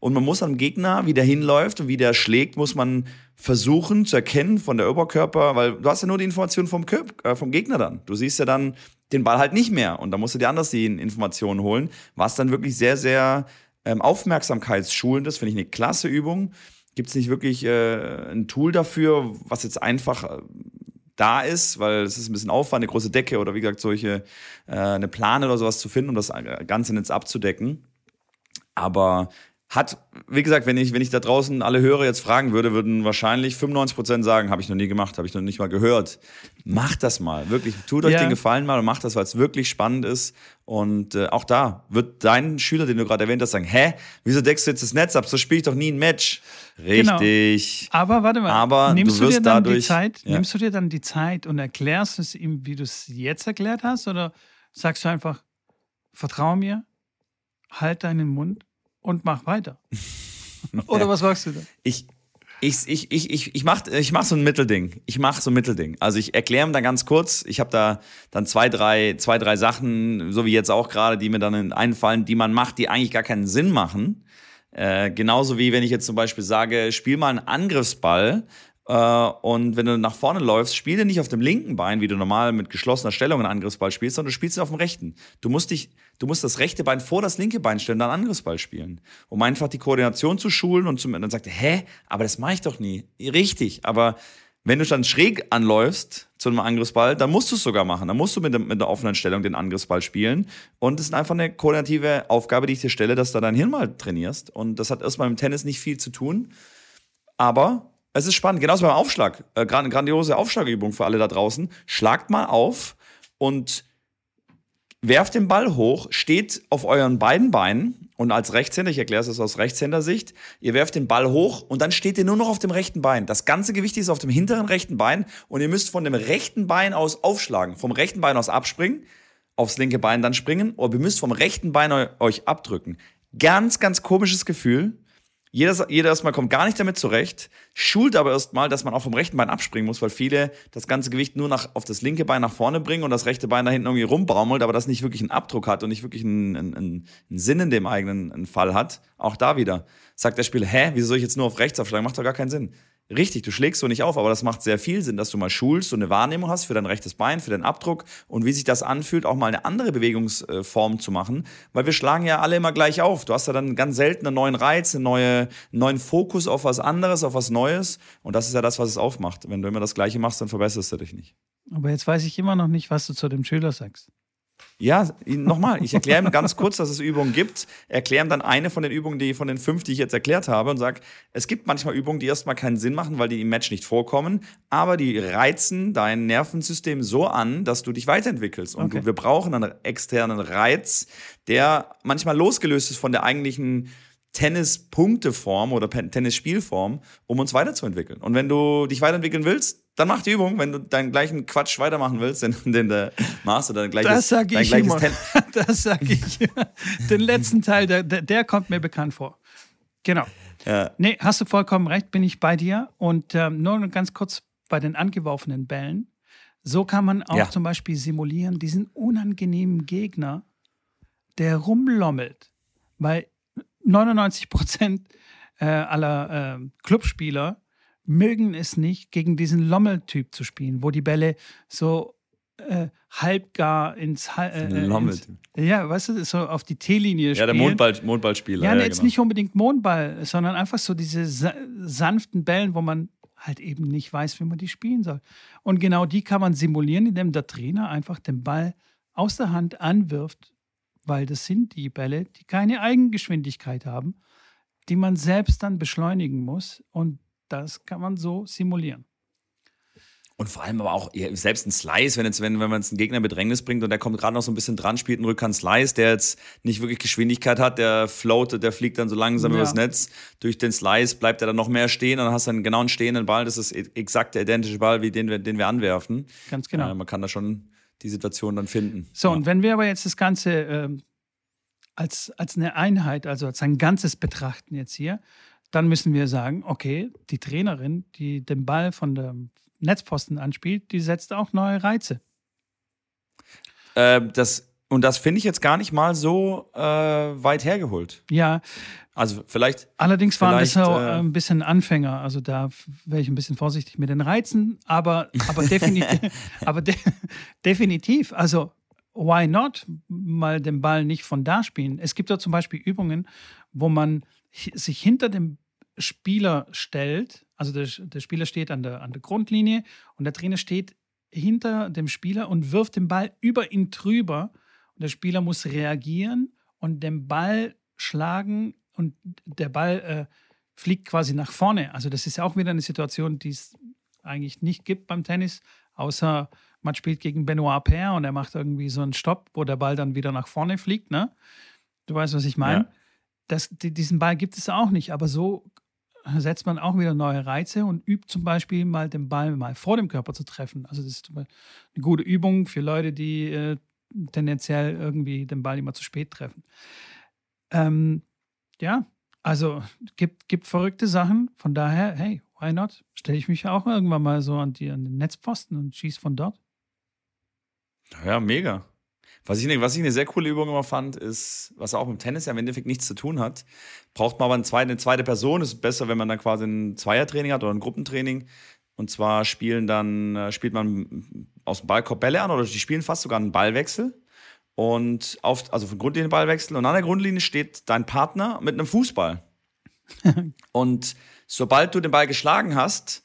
Und man muss am Gegner, wie der hinläuft und wie der schlägt, muss man versuchen zu erkennen von der Oberkörper, weil du hast ja nur die Information vom, Körper, äh, vom Gegner dann. Du siehst ja dann den Ball halt nicht mehr und da musst du dir anders die Informationen holen, was dann wirklich sehr, sehr ähm, aufmerksamkeitsschulend ist, finde ich eine klasse Übung gibt es nicht wirklich äh, ein Tool dafür, was jetzt einfach äh, da ist, weil es ist ein bisschen Aufwand, eine große Decke oder wie gesagt solche äh, eine Plane oder sowas zu finden, um das äh, ganze Netz abzudecken. Aber hat, wie gesagt, wenn ich, wenn ich da draußen alle Hörer jetzt fragen würde, würden wahrscheinlich 95 Prozent sagen, habe ich noch nie gemacht, habe ich noch nicht mal gehört. Macht das mal, wirklich. Tut euch ja. den Gefallen mal und macht das, weil es wirklich spannend ist. Und äh, auch da wird dein Schüler, den du gerade erwähnt hast, sagen, hä, wieso deckst du jetzt das Netz ab? So spiele ich doch nie ein Match. Genau. Richtig. Genau. Aber warte mal, Aber nimmst du, du dir dann dadurch, die Zeit, ja. nimmst du dir dann die Zeit und erklärst es ihm, wie du es jetzt erklärt hast? Oder sagst du einfach, vertrau mir, halt deinen Mund und mach weiter. Oder was sagst du da? Ich, ich, ich, ich, ich, ich mache ich mach so ein Mittelding. Ich mache so ein Mittelding. Also ich erkläre ihm dann ganz kurz. Ich habe da dann zwei drei, zwei, drei Sachen, so wie jetzt auch gerade, die mir dann einfallen, die man macht, die eigentlich gar keinen Sinn machen. Äh, genauso wie wenn ich jetzt zum Beispiel sage, spiel mal einen Angriffsball äh, und wenn du nach vorne läufst, spiel den nicht auf dem linken Bein, wie du normal mit geschlossener Stellung einen Angriffsball spielst, sondern du spielst ihn auf dem rechten. Du musst dich Du musst das rechte Bein vor das linke Bein stellen, dann Angriffsball spielen. Um einfach die Koordination zu schulen und zum, dann sagt er, hä, aber das mache ich doch nie. Richtig, aber wenn du dann schräg anläufst zu einem Angriffsball, dann musst du es sogar machen. Dann musst du mit, mit einer offenen Stellung den Angriffsball spielen. Und es ist einfach eine koordinative Aufgabe, die ich dir stelle, dass du dein Hirn mal trainierst. Und das hat erstmal im Tennis nicht viel zu tun. Aber es ist spannend. Genauso beim Aufschlag. Äh, grandiose Aufschlagübung für alle da draußen. Schlagt mal auf und werft den Ball hoch, steht auf euren beiden Beinen und als Rechtshänder, ich erkläre es das aus Rechtshändersicht, ihr werft den Ball hoch und dann steht ihr nur noch auf dem rechten Bein. Das ganze Gewicht ist auf dem hinteren rechten Bein und ihr müsst von dem rechten Bein aus aufschlagen, vom rechten Bein aus abspringen, aufs linke Bein dann springen, oder ihr müsst vom rechten Bein euch abdrücken. Ganz, ganz komisches Gefühl. Jeder, jeder erstmal kommt gar nicht damit zurecht, schult aber erstmal, dass man auch vom rechten Bein abspringen muss, weil viele das ganze Gewicht nur nach, auf das linke Bein nach vorne bringen und das rechte Bein da hinten irgendwie rumbraumelt, aber das nicht wirklich einen Abdruck hat und nicht wirklich einen, einen, einen Sinn in dem eigenen Fall hat. Auch da wieder sagt der Spieler, hä, wieso soll ich jetzt nur auf rechts aufschlagen? Macht doch gar keinen Sinn. Richtig, du schlägst so nicht auf, aber das macht sehr viel Sinn, dass du mal schulst und eine Wahrnehmung hast für dein rechtes Bein, für deinen Abdruck und wie sich das anfühlt, auch mal eine andere Bewegungsform zu machen, weil wir schlagen ja alle immer gleich auf. Du hast ja dann ganz selten einen neuen Reiz, einen, neue, neuen Fokus auf was anderes, auf was Neues und das ist ja das, was es aufmacht. Wenn du immer das Gleiche machst, dann verbesserst du dich nicht. Aber jetzt weiß ich immer noch nicht, was du zu dem Schüler sagst. Ja, nochmal, ich erkläre ihm ganz kurz, dass es Übungen gibt, erkläre ihm dann eine von den Übungen, die von den fünf, die ich jetzt erklärt habe und sage, es gibt manchmal Übungen, die erstmal keinen Sinn machen, weil die im Match nicht vorkommen, aber die reizen dein Nervensystem so an, dass du dich weiterentwickelst. Und okay. wir brauchen einen externen Reiz, der manchmal losgelöst ist von der eigentlichen Tennis-Punkteform oder Tennis-Spielform, um uns weiterzuentwickeln. Und wenn du dich weiterentwickeln willst, dann mach die Übung. Wenn du deinen gleichen Quatsch weitermachen willst, den, den du machst oder dein gleiches, das sag ich immer. Das sag ich. Den letzten Teil, der, der kommt mir bekannt vor. Genau. Ja. Nee, hast du vollkommen recht, bin ich bei dir. Und ähm, nur ganz kurz bei den angeworfenen Bällen. So kann man auch ja. zum Beispiel simulieren, diesen unangenehmen Gegner, der rumlommelt. Weil 99 Prozent äh, aller äh, Clubspieler mögen es nicht, gegen diesen Lommeltyp zu spielen, wo die Bälle so äh, halbgar ins, äh, ins ja, weißt du, so auf die T-Linie spielen. Ja, der Mondball, Mondballspieler. Ja, ja jetzt genau. nicht unbedingt Mondball, sondern einfach so diese sa sanften Bällen, wo man halt eben nicht weiß, wie man die spielen soll. Und genau die kann man simulieren, indem der Trainer einfach den Ball aus der Hand anwirft, weil das sind die Bälle, die keine Eigengeschwindigkeit haben, die man selbst dann beschleunigen muss und das kann man so simulieren. Und vor allem aber auch selbst ein Slice, wenn, jetzt, wenn, wenn man jetzt einen Gegner in Bedrängnis bringt und der kommt gerade noch so ein bisschen dran, spielt einen Rückhand-Slice, der jetzt nicht wirklich Geschwindigkeit hat, der floatet, der fliegt dann so langsam ja. übers Netz. Durch den Slice bleibt er dann noch mehr stehen und dann hast du einen genauen stehenden Ball. Das ist e-, exakt der identische Ball, wie den wir, den wir anwerfen. Ganz genau. Äh, man kann da schon die Situation dann finden. So, ja. und wenn wir aber jetzt das Ganze äh, als, als eine Einheit, also als ein Ganzes betrachten jetzt hier, dann müssen wir sagen, okay, die Trainerin, die den Ball von der Netzposten anspielt, die setzt auch neue Reize. Äh, das, und das finde ich jetzt gar nicht mal so äh, weit hergeholt. Ja. Also vielleicht. Allerdings waren das so äh, ein bisschen Anfänger. Also da wäre ich ein bisschen vorsichtig mit den Reizen, aber, aber, definitiv, aber de definitiv. Also why not mal den Ball nicht von da spielen? Es gibt ja zum Beispiel Übungen, wo man sich hinter dem Spieler stellt, also der, der Spieler steht an der, an der Grundlinie und der Trainer steht hinter dem Spieler und wirft den Ball über ihn drüber und der Spieler muss reagieren und den Ball schlagen und der Ball äh, fliegt quasi nach vorne. Also das ist ja auch wieder eine Situation, die es eigentlich nicht gibt beim Tennis, außer man spielt gegen Benoit Paire und er macht irgendwie so einen Stopp, wo der Ball dann wieder nach vorne fliegt. Ne? Du weißt, was ich meine? Ja. Das, diesen Ball gibt es auch nicht, aber so setzt man auch wieder neue Reize und übt zum Beispiel mal den Ball mal vor dem Körper zu treffen. Also das ist eine gute Übung für Leute, die äh, tendenziell irgendwie den Ball immer zu spät treffen. Ähm, ja, also gibt, gibt verrückte Sachen. Von daher, hey, why not? Stelle ich mich auch irgendwann mal so an, die, an den Netzposten und schieße von dort. Ja, mega. Was ich, was ich eine sehr coole Übung immer fand, ist, was auch mit Tennis ja im Endeffekt nichts zu tun hat, braucht man aber eine zweite, eine zweite Person. Es ist besser, wenn man dann quasi ein Zweiertraining hat oder ein Gruppentraining. Und zwar spielen dann, äh, spielt man aus dem Ballkorb Bälle an oder die spielen fast sogar einen Ballwechsel. Und auf, also von Grundlinie Ballwechsel. Und an der Grundlinie steht dein Partner mit einem Fußball. und sobald du den Ball geschlagen hast,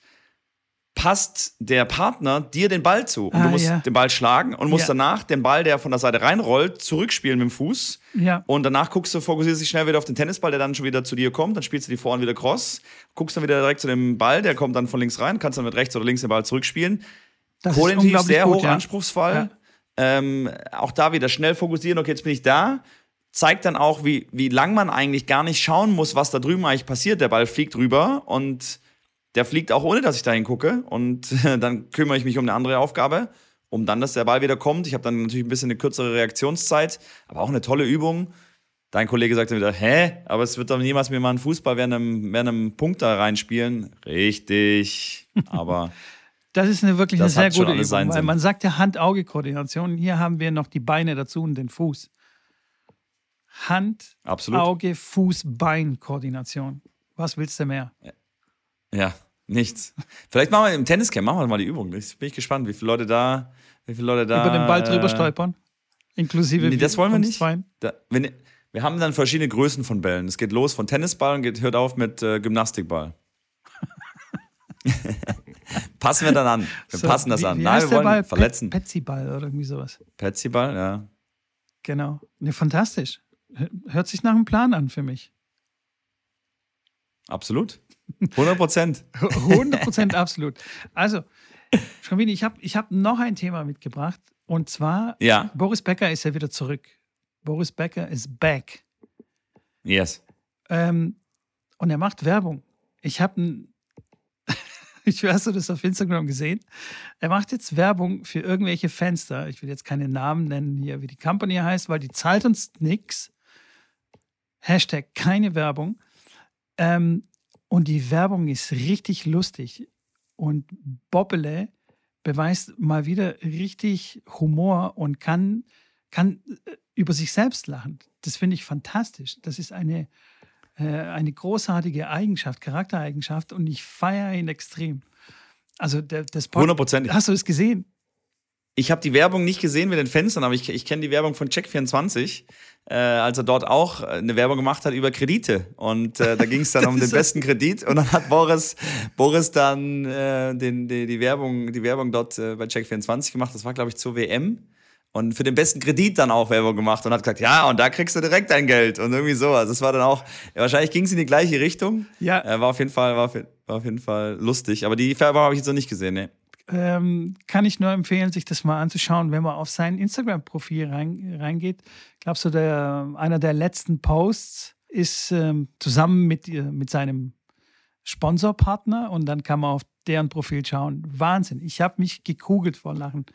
passt der Partner dir den Ball zu. Und ah, du musst ja. den Ball schlagen und musst ja. danach den Ball, der von der Seite reinrollt, zurückspielen mit dem Fuß. Ja. Und danach guckst du, fokussierst dich schnell wieder auf den Tennisball, der dann schon wieder zu dir kommt. Dann spielst du die vorne wieder Cross. Guckst dann wieder direkt zu dem Ball, der kommt dann von links rein. Kannst dann mit rechts oder links den Ball zurückspielen. Das Koordinativ ist sehr gut, hoch anspruchsvoll. Ähm, auch da wieder schnell fokussieren. Okay, jetzt bin ich da zeigt dann auch, wie, wie lang man eigentlich gar nicht schauen muss, was da drüben eigentlich passiert. Der Ball fliegt rüber und der fliegt auch ohne, dass ich da hingucke. Und dann kümmere ich mich um eine andere Aufgabe, um dann, dass der Ball wieder kommt. Ich habe dann natürlich ein bisschen eine kürzere Reaktionszeit, aber auch eine tolle Übung. Dein Kollege sagt dann wieder, hä? Aber es wird doch niemals mir mal einen Fußball während einem, während einem Punkt da reinspielen. Richtig. Aber. das ist eine wirklich eine sehr gute Übung, weil man sagt ja Hand-Auge-Koordination. Hier haben wir noch die Beine dazu und den Fuß. Hand, Absolut. Auge, Fuß, Bein-Koordination. Was willst du mehr? Ja. Nichts. Vielleicht machen wir im Tenniscamp, machen wir mal die Übung. Ich bin ich gespannt, wie viele Leute da, wie viele Leute da. Über den Ball drüber äh, stolpern. Inklusive. Nee, das wollen wir nicht. Da, wenn, wir haben dann verschiedene Größen von Bällen. Es geht los von Tennisball und geht, hört auf mit äh, Gymnastikball. passen wir dann an. Wir so, passen das wie, an. Wie Nein, wir wollen Ball? verletzen. Petsyball oder irgendwie sowas. Petsyball, ja. Genau. Ne, fantastisch. Hört sich nach einem Plan an für mich. Absolut. 100 Prozent. 100 Prozent absolut. Also, Schamini, ich habe ich hab noch ein Thema mitgebracht. Und zwar, ja. Boris Becker ist ja wieder zurück. Boris Becker ist back. Yes. Ähm, und er macht Werbung. Ich habe ein, ich hast du das auf Instagram gesehen? Er macht jetzt Werbung für irgendwelche Fenster. Ich will jetzt keine Namen nennen hier, wie die Company heißt, weil die zahlt uns nichts. Hashtag keine Werbung. Ähm, und die Werbung ist richtig lustig. Und Bobbele beweist mal wieder richtig Humor und kann, kann äh, über sich selbst lachen. Das finde ich fantastisch. Das ist eine, äh, eine großartige Eigenschaft, Charaktereigenschaft und ich feiere ihn extrem. Also der, das Hundertprozentig. Hast du es gesehen? Ich habe die Werbung nicht gesehen mit den Fenstern, aber ich, ich kenne die Werbung von Check24, äh, als er dort auch eine Werbung gemacht hat über Kredite. Und äh, da ging es dann um den besten Kredit. Und dann hat Boris, Boris dann äh, den, die, die, Werbung, die Werbung dort äh, bei Check24 gemacht. Das war, glaube ich, zur WM. und für den besten Kredit dann auch Werbung gemacht und hat gesagt, ja, und da kriegst du direkt dein Geld und irgendwie so. Also es war dann auch, wahrscheinlich ging es in die gleiche Richtung. Ja. Äh, war auf jeden Fall, war auf, war auf jeden Fall lustig. Aber die Werbung habe ich jetzt noch nicht gesehen, ne. Ähm, kann ich nur empfehlen, sich das mal anzuschauen, wenn man auf sein Instagram-Profil rein, reingeht. Glaubst du, der, einer der letzten Posts ist ähm, zusammen mit, mit seinem Sponsorpartner und dann kann man auf deren Profil schauen. Wahnsinn. Ich habe mich gekugelt vor Lachen.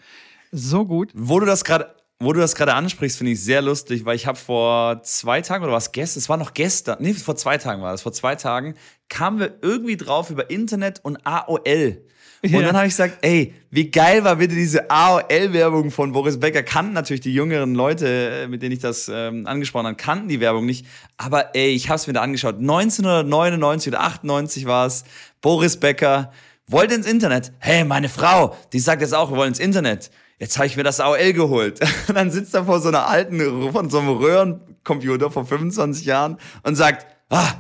So gut. Wo du das gerade wo du das gerade ansprichst, finde ich sehr lustig, weil ich habe vor zwei Tagen oder was gestern, es war noch gestern, nee, vor zwei Tagen war das, vor zwei Tagen kamen wir irgendwie drauf über Internet und AOL. Und Ja. dann habe ich gesagt, ey, wie geil war bitte diese AOL-Werbung von Boris Becker. Kannten natürlich die jüngeren Leute, äh, mit denen ich das ähm, angesprochen habe, kannten die Werbung nicht. Aber ey, ich habe es mir da angeschaut. 1999 oder 98 war es. Boris Becker wollte ins Internet. Hey, meine Frau, die sagt jetzt auch, wir wollen ins Internet. Jetzt habe ich mir das AOL geholt. Und dann sitzt er vor so einer alten, von so einem Röhrencomputer vor 25 Jahren und sagt, ah,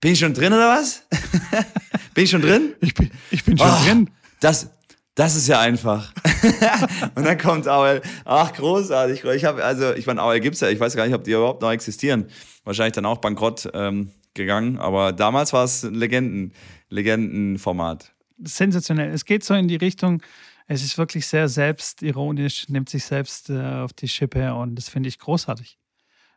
bin ich schon drin oder was? bin ich schon drin? Ich bin, ich bin schon Ah, drin. Das, das ist ja einfach. und dann kommt AOL. Ach, großartig. Ich habe, also, ich meine, AOL gibt's ja. Ich weiß gar nicht, ob die überhaupt noch existieren. Wahrscheinlich dann auch bankrott ähm, gegangen. Aber damals war es ein Legenden, Legendenformat. sensationell. Es geht so in die Richtung, es ist wirklich sehr selbstironisch, nimmt sich selbst äh, auf die Schippe und das finde ich großartig.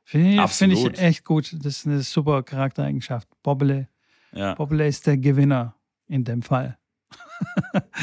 Finde ich, finde ich echt gut. Das ist eine super Charaktereigenschaft. Bobbele, Ja, Bobbele ist der Gewinner in dem Fall.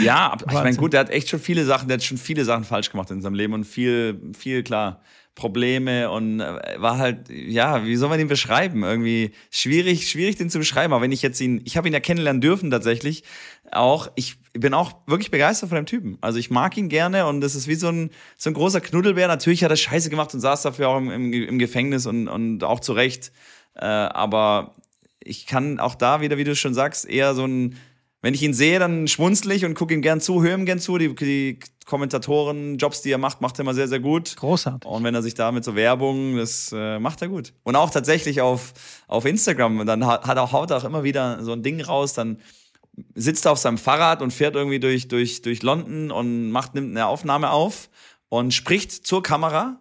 ja aber ich meine, gut, der hat echt schon viele Sachen, der hat schon viele Sachen falsch gemacht in seinem Leben und viel, viel, klar, Probleme und äh, war halt, ja, wie soll man ihn beschreiben? Irgendwie schwierig, schwierig den zu beschreiben. Aber wenn ich jetzt ihn, ich habe ihn ja kennenlernen dürfen tatsächlich, auch, ich bin auch wirklich begeistert von dem Typen. Also ich mag ihn gerne und das ist wie so ein, so ein großer Knuddelbär. Natürlich hat er Scheiße gemacht und saß dafür auch im, im, im Gefängnis und, und auch zu Recht. Äh, aber ich kann auch da wieder, wie du schon sagst, eher so ein, wenn ich ihn sehe, dann schmunzle ich und gucke ihm gern zu, höre ihm gern zu. Die, die Kommentatoren, Jobs, die er macht, macht er immer sehr, sehr gut. Großartig. Und wenn er sich da mit so Werbung, das äh, macht er gut. Und auch tatsächlich auf, auf Instagram, dann hat, hat er haut er auch immer wieder so ein Ding raus, dann sitzt er auf seinem Fahrrad und fährt irgendwie durch, durch, durch London und macht, nimmt eine Aufnahme auf und spricht zur Kamera,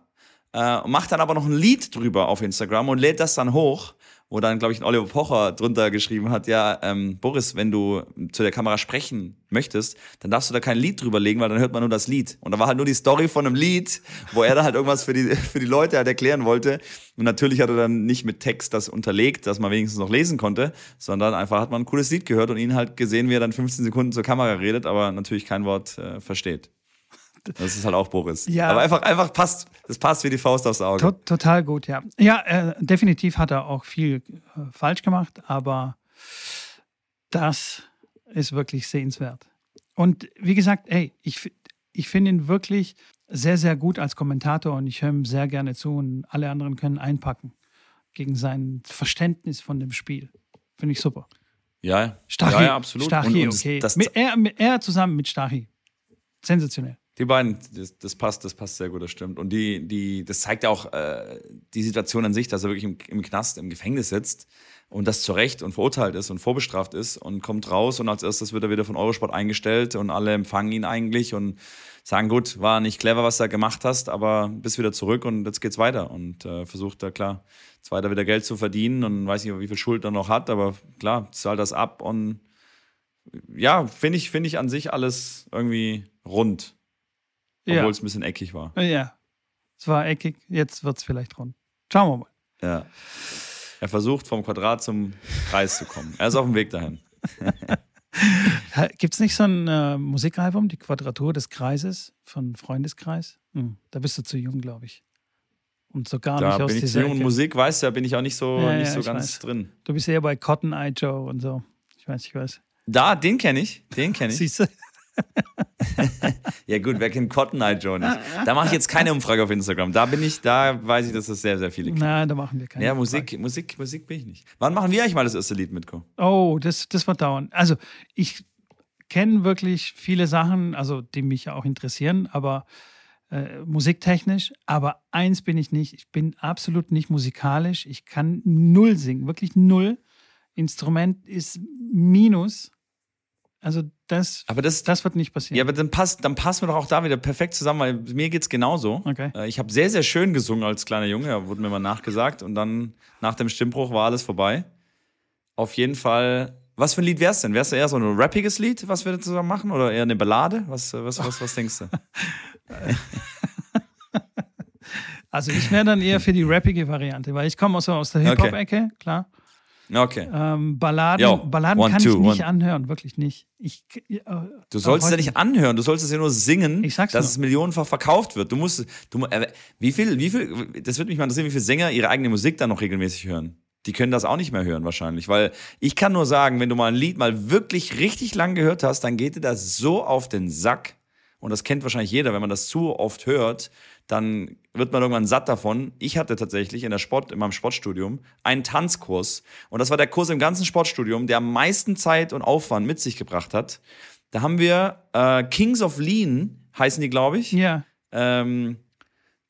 äh, macht dann aber noch ein Lied drüber auf Instagram und lädt das dann hoch, wo dann, glaube ich, ein Oliver Pocher drunter geschrieben hat, ja, ähm, Boris, wenn du zu der Kamera sprechen möchtest, dann darfst du da kein Lied drüber legen, weil dann hört man nur das Lied. Und da war halt nur die Story von einem Lied, wo er dann halt irgendwas für die, für die Leute halt erklären wollte. Und natürlich hat er dann nicht mit Text das unterlegt, dass man wenigstens noch lesen konnte, sondern einfach hat man ein cooles Lied gehört und ihn halt gesehen, wie er dann 15 Sekunden zur Kamera redet, aber natürlich kein Wort äh, versteht. Das ist halt auch Boris. Ja. Aber einfach, einfach passt, das passt wie die Faust aufs Auge. To total gut, ja. Ja, äh, definitiv hat er auch viel äh, falsch gemacht, aber das ist wirklich sehenswert. Und wie gesagt, ey, ich, ich finde ihn wirklich sehr, sehr gut als Kommentator und ich höre ihm sehr gerne zu und alle anderen können einpacken gegen sein Verständnis von dem Spiel. Finde ich super. Ja, Stachy, ja, ja absolut. Stachy, Und- und okay. Das, mit, er, er zusammen mit Stachy. Sensationell. Die beiden, das, das passt, das passt sehr gut, das stimmt. Und die, die, das zeigt ja auch äh, die Situation an sich, dass er wirklich im, im Knast, im Gefängnis sitzt und das zu Recht und verurteilt ist und vorbestraft ist und kommt raus und als erstes wird er wieder von Eurosport eingestellt und alle empfangen ihn eigentlich und sagen, gut, war nicht clever, was du da gemacht hast, aber bist wieder zurück und jetzt geht's weiter und äh, versucht da klar, jetzt weiter wieder Geld zu verdienen und weiß nicht, wie viel Schuld er noch hat, aber klar, zahlt das ab und ja, finde ich, finde ich an sich alles irgendwie rund. Obwohl Ja. es ein bisschen eckig war. Ja. Es war eckig, jetzt wird es vielleicht rund. Schauen wir mal. Ja. Er versucht vom Quadrat zum Kreis zu kommen. Er ist auf dem Weg dahin. Gibt es nicht so ein äh, Musikalbum, die Quadratur des Kreises von Freundeskreis? Hm, da bist du zu jung, glaube ich. Und so gar Da nicht aus bin ich zu dieser jung und. Musik, weißt du, da bin ich auch nicht so, Ja, nicht ja, so ganz weiß. drin. Du bist eher bei Cotton Eye Joe und so. Ich weiß, ich weiß. Da, den kenne ich. Den kenne ich. Siehst du? Ja, gut, wer kennt Cotton Eye Joe nicht? Da mache ich jetzt keine Umfrage auf Instagram. Da bin ich, da weiß ich, dass das sehr, sehr viele kennen. Nein, da machen wir keine. Ja. Musik, Musik, Musik bin ich nicht. Wann machen wir eigentlich mal das erste Lied, Mitko? Oh, das, das wird dauern. Also, ich kenne wirklich viele Sachen, also die mich auch interessieren, aber äh, musiktechnisch. Aber eins bin ich nicht. Ich bin absolut nicht musikalisch. Ich kann null singen, wirklich null. Instrument ist Minus. Also das, Aber das, das wird nicht passieren. ja, aber dann passt, dann passen wir doch auch da wieder perfekt zusammen, weil mir geht's genauso. Okay. Äh, Ich habe sehr, sehr schön gesungen als kleiner Junge, wurde mir mal nachgesagt und dann nach dem Stimmbruch war alles vorbei. Auf jeden Fall. Was für ein Lied wär's denn? Wär's eher so ein rappiges Lied, was wir da zusammen machen, oder eher eine Ballade? Was, äh, was, was, was denkst du? Also ich wäre dann eher für die rappige Variante, weil ich komme aus, aus der Hip-Hop-Ecke, klar. Okay. Ähm, Balladen, Yo, Balladen one, kann two, ich nicht one. anhören, wirklich nicht. Ich, äh, Du sollst auch ja nicht anhören, du sollst es ja nur singen, dass nur. es millionenfach verkauft wird. Du musst, du, äh, wie viel, wie viel, das würde mich mal interessieren, wie viele Sänger ihre eigene Musik dann noch regelmäßig hören. Die können das auch nicht mehr hören wahrscheinlich, weil ich kann nur sagen, wenn du mal ein Lied mal wirklich richtig lang gehört hast, dann geht dir das so auf den Sack und das kennt wahrscheinlich jeder, wenn man das zu oft hört, dann wird man irgendwann satt davon. Ich hatte tatsächlich in der Sport, in meinem Sportstudium einen Tanzkurs und das war der Kurs im ganzen Sportstudium, der am meisten Zeit und Aufwand mit sich gebracht hat. Da haben wir äh, Kings of Lean, heißen die, glaube ich. Ja, Ähm,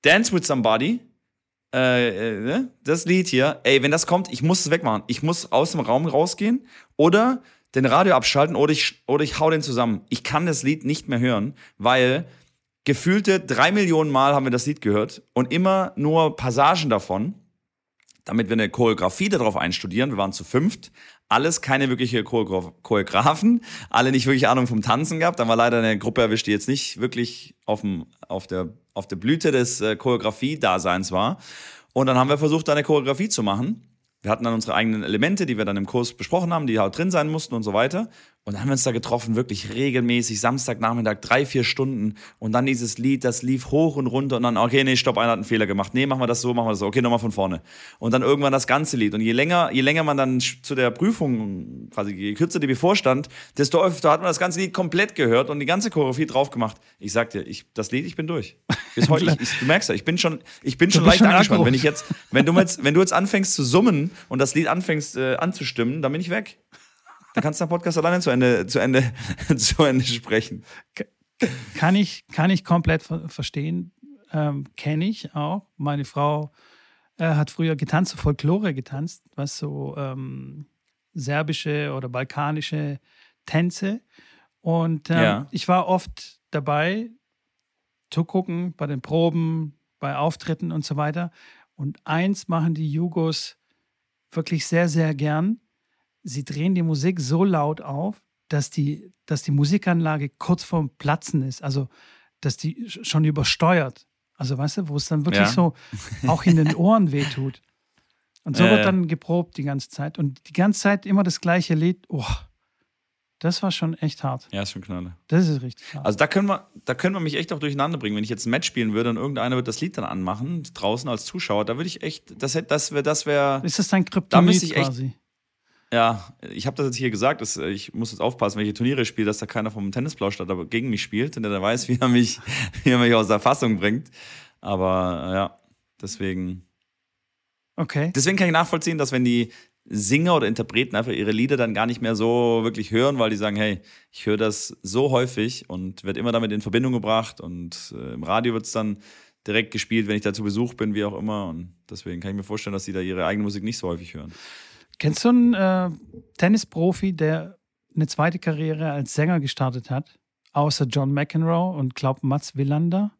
Dance with Somebody. Äh, äh, ne? das Lied hier. Ey, wenn das kommt, ich muss es wegmachen. Ich muss aus dem Raum rausgehen oder den Radio abschalten oder ich, oder ich hau den zusammen. Ich kann das Lied nicht mehr hören, weil gefühlte drei Millionen Mal haben wir das Lied gehört und immer nur Passagen davon damit wir eine Choreografie darauf einstudieren. Wir waren zu fünft, alles keine wirkliche Choreograf Choreografen, alle nicht wirklich Ahnung vom Tanzen gehabt. Da war leider eine Gruppe erwischt, die jetzt nicht wirklich auf, dem, auf, der, auf der Blüte des äh, Choreografie-Daseins war. Und dann haben wir versucht, da eine Choreografie zu machen. Wir hatten dann unsere eigenen Elemente, die wir dann im Kurs besprochen haben, die halt drin sein mussten und so weiter. Und dann haben wir uns da getroffen, wirklich regelmäßig, Samstagnachmittag, drei, vier Stunden. Und dann dieses Lied, das lief hoch und runter. Und dann, okay, nee, stopp, einer hat einen Fehler gemacht. Nee, machen wir das so, machen wir das so. Okay, nochmal von vorne. Und dann irgendwann das ganze Lied. Und je länger, je länger man dann zu der Prüfung, quasi je kürzer die bevorstand, desto öfter hat man das ganze Lied komplett gehört und die ganze Choreografie drauf gemacht. Ich sag dir, ich, das Lied, ich bin durch. Bis heute, ich, ich, du merkst ja, ich bin schon, ich bin schon leicht schon angespannt. Wenn ich jetzt, wenn du jetzt, wenn du jetzt anfängst zu summen und das Lied anfängst äh, anzustimmen, dann bin ich weg. Dann kannst du den Podcast alleine zu Ende, zu Ende, zu Ende sprechen. kann ich, kann ich komplett ver verstehen. Ähm, Kenne ich auch. Meine Frau äh, hat früher getanzt, so Folklore getanzt, was so ähm, serbische oder balkanische Tänze. Und ähm, Ja. ich war oft dabei, zu gucken bei den Proben, bei Auftritten und so weiter. Und eins machen die Jugos wirklich sehr, sehr gern. Sie drehen die Musik so laut auf, dass die, dass die Musikanlage kurz vorm Platzen ist. Also, dass die sch- schon übersteuert. Also, weißt du, wo es dann wirklich Ja. so auch in den Ohren wehtut. Und so Ja, wird dann geprobt die ganze Zeit. Und die ganze Zeit immer das gleiche Lied. Oh, das war schon echt hart. Ja, ist schon knalle. Das ist richtig hart. Also da können wir, da können wir mich echt auch durcheinander bringen. Wenn ich jetzt ein Match spielen würde und irgendeiner wird das Lied dann anmachen, draußen als Zuschauer, da würde ich echt, das hätte, das wäre, das wäre, ist das dein da Kryptonit müsste ich echt- quasi? Ja, ich habe das jetzt hier gesagt, dass, äh, ich muss jetzt aufpassen, ich Turniere spiele, dass da keiner vom Tennisplausch da aber gegen mich spielt und der dann weiß, wie er mich, wie er mich aus der Fassung bringt. Aber äh, ja, deswegen, Okay. deswegen kann ich nachvollziehen, dass wenn die Singer oder Interpreten einfach ihre Lieder dann gar nicht mehr so wirklich hören, weil die sagen, hey, ich höre das so häufig und wird immer damit in Verbindung gebracht und äh, im Radio wird es dann direkt gespielt, wenn ich da zu Besuch bin, wie auch immer. Und deswegen kann ich mir vorstellen, dass die da ihre eigene Musik nicht so häufig hören. Kennst du einen äh, Tennisprofi, der eine zweite Karriere als Sänger gestartet hat? Außer John McEnroe und glaub Mats Willander?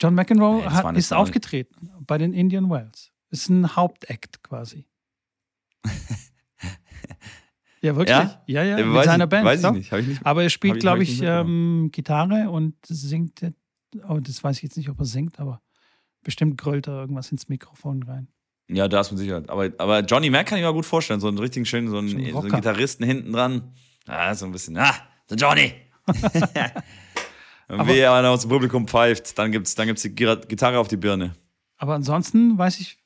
John McEnroe das hat, ist aufgetreten bei den Indian Wells. Ist ein Hauptakt quasi. ja, wirklich? Ja? ja, ja Äh, mit seiner ich, Band. Weiß ich doch. nicht. Ich nicht. Aber er spielt, ich- glaube ich ich, nicht mitbekommen. ähm, Gitarre und singt, oh, das weiß ich jetzt nicht, ob er singt, aber bestimmt grölt er irgendwas ins Mikrofon rein. Ja, da ist mit Sicherheit. Aber, aber Johnny Mac kann ich mir gut vorstellen. So einen richtigen schönen, so einen, So ein so einen. Gitarristen hinten dran. Ah, so ein bisschen, ah, der Johnny. Und Aber- wie er einer aus dem Publikum pfeift, dann gibt's, dann gibt's die Gitarre auf die Birne. Aber ansonsten weiß ich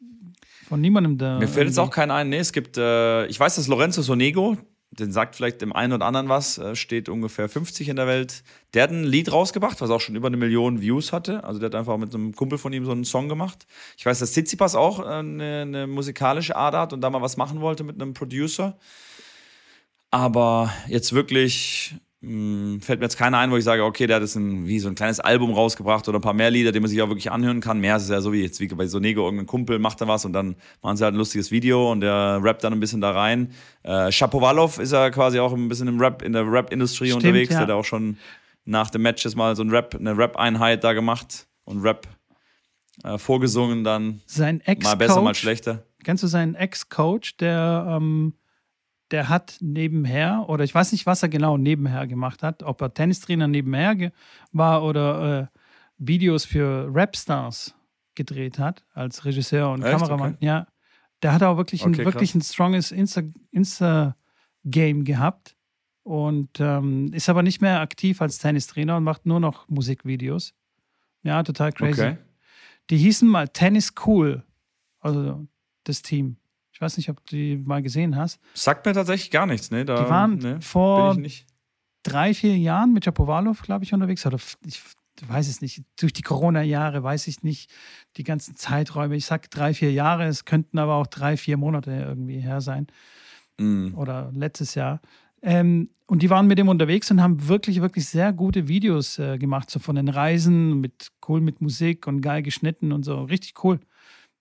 von niemandem da. Mir fällt jetzt irgendwie- auch keiner ein. Nee, es gibt, äh, ich weiß, dass Lorenzo Sonego, den sagt vielleicht dem einen oder anderen was, äh, steht ungefähr 50 in der Welt. Der hat ein Lied rausgebracht, was auch schon über eine Million Views hatte. Also der hat einfach mit einem Kumpel von ihm so einen Song gemacht. Ich weiß, dass Tsitsipas auch äh, eine, eine musikalische Ader hat und da mal was machen wollte mit einem Producer. Aber jetzt wirklich mh, fällt mir jetzt keiner ein, wo ich sage, okay, der hat jetzt ein, wie so ein kleines Album rausgebracht oder ein paar mehr Lieder, die man sich auch wirklich anhören kann. Mehr ist es ja so wie jetzt wie bei Sonego, irgendein Kumpel macht da was und dann machen sie halt ein lustiges Video und der rappt dann ein bisschen da rein. Äh, Shapovalov ist ja quasi auch ein bisschen im Rap, in der Rap-Industrie unterwegs, ja. der hat auch schon nach dem Match jetzt mal so ein Rap, eine Rap-Einheit da gemacht und Rap äh, vorgesungen dann. Sein Ex Mal besser, mal schlechter. Kennst du seinen Ex-Coach, der ähm der hat nebenher, oder ich weiß nicht, was er genau nebenher gemacht hat, ob er Tennistrainer nebenher war oder äh, Videos für Rapstars gedreht hat, als Regisseur und Echt? Kameramann. Okay. Ja, der hat auch wirklich, okay, ein, wirklich ein stronges Insta-Game Insta gehabt und ähm, ist aber nicht mehr aktiv als Tennistrainer und macht nur noch Musikvideos. Ja, total crazy. Okay. Die hießen mal Tennis Cool, also das Team. Ich weiß nicht, ob du die mal gesehen hast. Sagt mir tatsächlich gar nichts, ne? Da, die waren ne, vor drei, vier Jahren mit Japovalov, glaube ich, unterwegs. Oder ich weiß es nicht. Durch die Corona-Jahre weiß ich nicht die ganzen Zeiträume. Ich sage drei, vier Jahre, es könnten aber auch drei, vier Monate irgendwie her sein. Mm. Oder letztes Jahr. Ähm, und die waren mit dem unterwegs und haben wirklich, wirklich sehr gute Videos äh, gemacht, so von den Reisen, mit cool mit Musik und geil geschnitten und so. Richtig cool.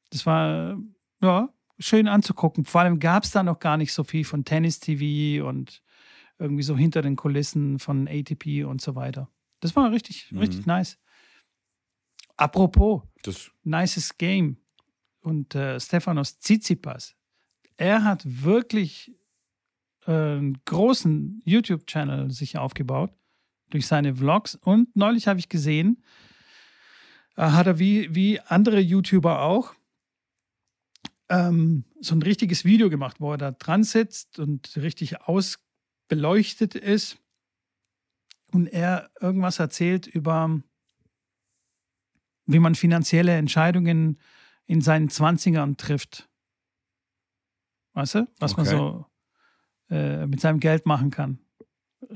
Das war, ja, schön anzugucken. Vor allem gab es da noch gar nicht so viel von Tennis-TV und irgendwie so hinter den Kulissen von ATP und so weiter. Das war richtig, mhm. richtig nice. Apropos, das nices Game und äh, Stefanos Tsitsipas, er hat wirklich äh, einen großen YouTube-Channel sich aufgebaut durch seine Vlogs und neulich habe ich gesehen, äh, hat er wie, wie andere YouTuber auch ähm, so ein richtiges Video gemacht, wo er da dran sitzt und richtig ausbeleuchtet ist und er irgendwas erzählt über, wie man finanzielle Entscheidungen in seinen Zwanzigern trifft. Weißt du, was okay. man so äh, mit seinem Geld machen kann.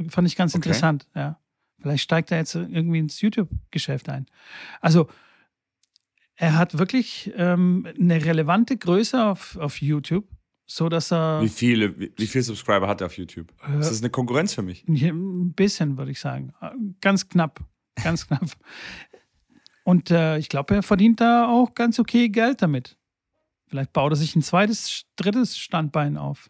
Fand ich ganz okay. interessant, ja. Vielleicht steigt er jetzt irgendwie ins YouTube-Geschäft ein. Also, er hat wirklich ähm, eine relevante Größe auf, auf YouTube, so dass er. Wie viele, wie, wie viele Subscriber hat er auf YouTube? Äh, ist das eine Konkurrenz für mich? Ein bisschen, würde ich sagen. Ganz knapp. Ganz knapp. Und äh, ich glaube, er verdient da auch ganz okay Geld damit. Vielleicht baut er sich ein zweites, drittes Standbein auf.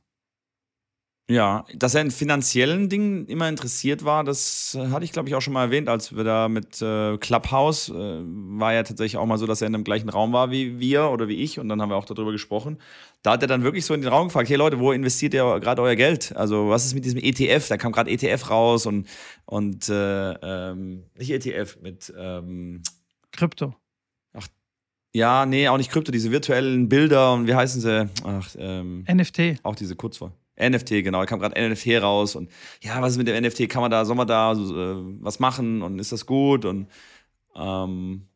Ja, dass er in finanziellen Dingen immer interessiert war, das äh, hatte ich, glaube ich, auch schon mal erwähnt, als wir da mit äh, Clubhouse, äh, war ja tatsächlich auch mal so, dass er in dem gleichen Raum war wie wir oder wie ich und dann haben wir auch darüber gesprochen. Da hat er dann wirklich so in den Raum gefragt, hey Leute, wo investiert ihr gerade euer Geld? Also was ist mit diesem ETF? Da kam gerade ETF raus und, und äh, ähm, nicht ETF, mit ähm, Krypto. Ach, ja, nee, auch nicht Krypto, diese virtuellen Bilder und wie heißen sie? Ach, ähm, NFT. Auch diese Kurzform. NFT, genau, da kam gerade NFT raus und ja, was ist mit dem NFT? Kann man da, soll man da äh, was machen und ist das gut? Und ähm,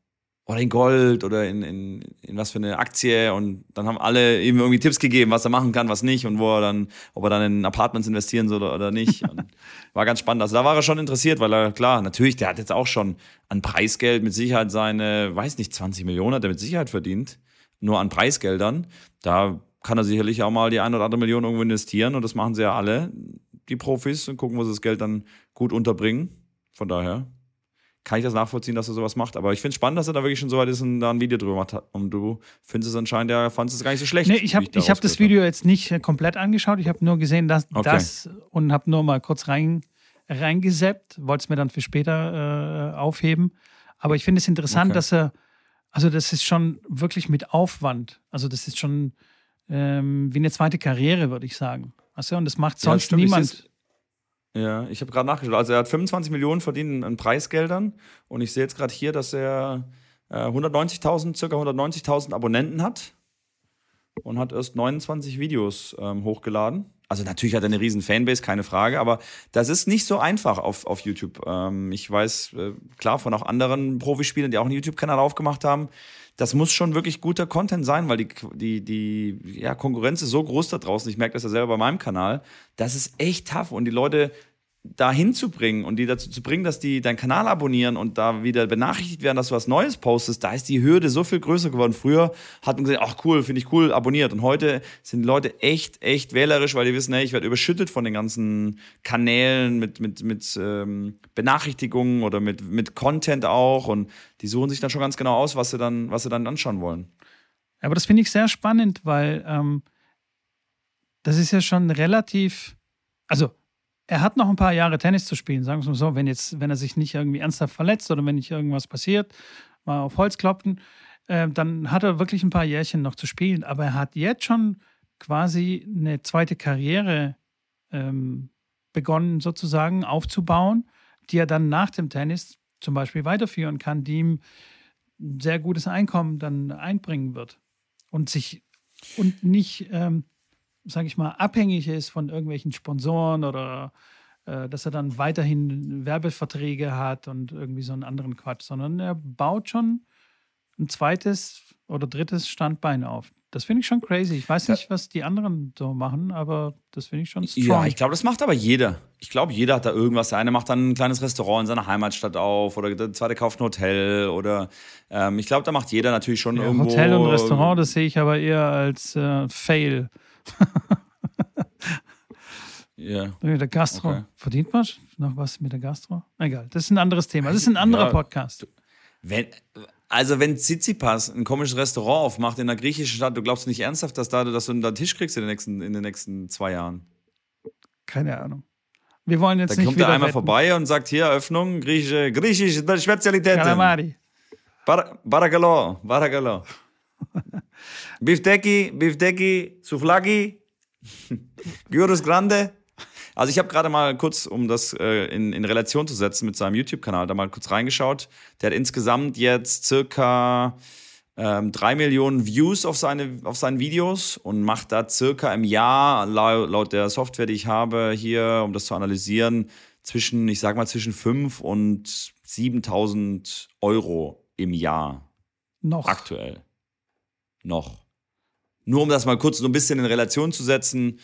oder in Gold oder in, in, in was für eine Aktie und dann haben alle ihm irgendwie Tipps gegeben, was er machen kann, was nicht und wo er dann, ob er dann in Apartments investieren soll oder, oder nicht. Und war ganz spannend. Also da war er schon interessiert, weil er, klar, natürlich, der hat jetzt auch schon an Preisgeld mit Sicherheit seine, weiß nicht, 20 Millionen hat er mit Sicherheit verdient. Nur an Preisgeldern. Da kann er sicherlich auch mal die ein oder andere Million irgendwo investieren und das machen sie ja alle, die Profis, und gucken, wo sie das Geld dann gut unterbringen. Von daher kann ich das nachvollziehen, dass er sowas macht. Aber ich finde es spannend, dass er da wirklich schon so weit ist und da ein Video drüber macht. Und du findest es anscheinend, ja, fandest es gar nicht so schlecht. Nee, ich habe ich hab das Video hab. jetzt nicht komplett angeschaut. Ich habe nur gesehen, dass okay. das und habe nur mal kurz rein, reingeseppt. Wollte es mir dann für später äh, aufheben. Aber ich finde es interessant, okay. dass er, also das ist schon wirklich mit Aufwand. Also das ist schon ähm, wie eine zweite Karriere, würde ich sagen. Du? Und das macht sonst ja, niemand. Ja, ich habe gerade nachgeschaut. Also er hat 25 Millionen verdient an Preisgeldern und ich sehe jetzt gerade hier, dass er äh, 190.000, circa 190.000 Abonnenten hat und hat erst 29 Videos ähm, hochgeladen. Also natürlich hat er eine riesen Fanbase, keine Frage, aber das ist nicht so einfach auf, auf YouTube. Ähm, ich weiß äh, klar von auch anderen Profispielern, die auch einen YouTube-Kanal aufgemacht haben, das muss schon wirklich guter Content sein, weil die, die, die ja, Konkurrenz ist so groß da draußen. Ich merke das ja selber bei meinem Kanal. Das ist echt tough und die Leute da hinzubringen und die dazu zu bringen, dass die deinen Kanal abonnieren und da wieder benachrichtigt werden, dass du was Neues postest, da ist die Hürde so viel größer geworden. Früher hat man gesagt, ach cool, finde ich cool, abonniert. Und heute sind die Leute echt, echt wählerisch, weil die wissen, hey, ich werde überschüttet von den ganzen Kanälen mit, mit, mit ähm, Benachrichtigungen oder mit, mit Content auch. Und die suchen sich dann schon ganz genau aus, was sie dann, was sie dann anschauen wollen. Aber das finde ich sehr spannend, weil ähm, das ist ja schon relativ, also er hat noch ein paar Jahre Tennis zu spielen, sagen wir es mal so, wenn jetzt, wenn er sich nicht irgendwie ernsthaft verletzt oder wenn nicht irgendwas passiert, mal auf Holz klopfen, äh, dann hat er wirklich ein paar Jährchen noch zu spielen. Aber er hat jetzt schon quasi eine zweite Karriere ähm, begonnen, sozusagen aufzubauen, die er dann nach dem Tennis zum Beispiel weiterführen kann, die ihm ein sehr gutes Einkommen dann einbringen wird. Und sich und nicht ähm, sage ich mal, abhängig ist von irgendwelchen Sponsoren oder äh, dass er dann weiterhin Werbeverträge hat und irgendwie so einen anderen Quatsch, sondern er baut schon ein zweites oder drittes Standbein auf. Das finde ich schon crazy. Ich weiß nicht, was die anderen so machen, aber das finde ich schon strong. Ja, ich glaube, das macht aber jeder. Ich glaube, jeder hat da irgendwas. Der eine macht dann ein kleines Restaurant in seiner Heimatstadt auf oder der zweite kauft ein Hotel oder ähm, ich glaube, da macht jeder natürlich schon ja, irgendwo. Hotel und Restaurant, das sehe ich aber eher als äh, Fail. Ja. Mit der Gastro. Okay. Verdient man noch was mit der Gastro? Egal, das ist ein anderes Thema. Das ist ein anderer ja, Podcast. Wenn, also wenn Tsitsipas ein komisches Restaurant aufmacht in einer griechischen Stadt, du glaubst nicht ernsthaft, dass, da, dass du einen Tisch kriegst in den, nächsten, in den nächsten zwei Jahren? Keine Ahnung. Wir wollen jetzt da nicht kommt er einmal wetten. vorbei und sagt, hier, Eröffnung, griechische, griechische Spezialität. Calamari. Bar Baragalo, Baragalo. Bifteki, Bifteki, Souflaki, Gyros Grande. Also ich habe gerade mal kurz, um das äh, in, in Relation zu setzen mit seinem YouTube-Kanal, da mal kurz reingeschaut. Der hat insgesamt jetzt circa ähm, drei Millionen Views auf seine, auf seinen Videos und macht da circa im Jahr, laut, laut der Software, die ich habe hier, um das zu analysieren, zwischen, ich sag mal, zwischen 5 und 7.000 Euro im Jahr. Noch. Aktuell. Noch. Nur um das mal kurz so ein bisschen in Relation zu setzen.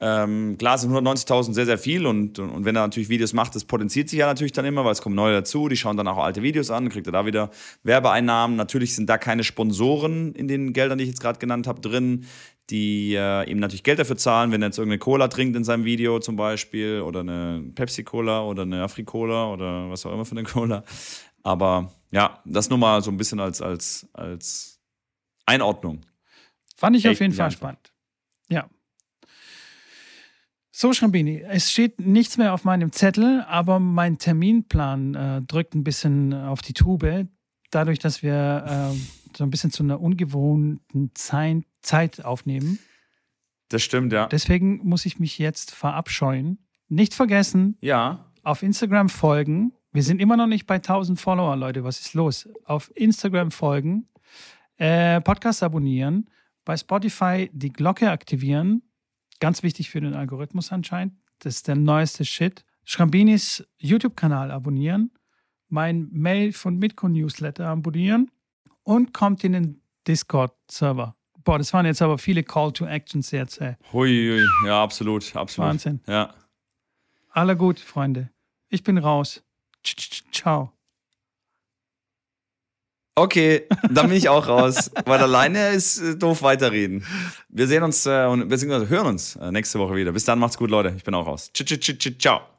Ähm, klar sind 190.000 sehr, sehr viel und, und, wenn er natürlich Videos macht, das potenziert sich ja natürlich dann immer, weil es kommen neue dazu, die schauen dann auch alte Videos an, kriegt er da wieder Werbeeinnahmen. Natürlich sind da keine Sponsoren in den Geldern, die ich jetzt gerade genannt habe, drin, die äh, ihm natürlich Geld dafür zahlen, wenn er jetzt irgendeine Cola trinkt in seinem Video zum Beispiel oder eine Pepsi-Cola oder eine Afri-Cola oder was auch immer für eine Cola. Aber ja, das nur mal so ein bisschen als, als, als Einordnung. Fand ich auf jeden Fall spannend. Ja. So, Schrambini, es steht nichts mehr auf meinem Zettel, aber mein Terminplan äh, drückt ein bisschen auf die Tube. Dadurch, dass wir äh, so ein bisschen zu einer ungewohnten Zeit, Zeit aufnehmen. Das stimmt, ja. Deswegen muss ich mich jetzt verabscheuen. Nicht vergessen, ja. auf Instagram folgen. Wir sind immer noch nicht bei 1000 Follower, Leute. Was ist los? Auf Instagram folgen, äh, Podcast abonnieren, bei Spotify die Glocke aktivieren. Ganz wichtig für den Algorithmus anscheinend. Das ist der neueste Shit. Schrambinis YouTube-Kanal abonnieren, mein Mail von Mitco Newsletter abonnieren und kommt in den Discord-Server. Boah, das waren jetzt aber viele Call to Actions jetzt. Ey. Hui, hui. ja, absolut, absolut. Wahnsinn. Ja. Aller gut, Freunde. Ich bin raus. Ciao. Okay, dann bin ich auch raus, weil alleine ist äh, doof weiterreden. Wir sehen uns äh, und beziehungsweise hören uns äh, nächste Woche wieder. Bis dann, macht's gut, Leute. Ich bin auch raus. Ciao.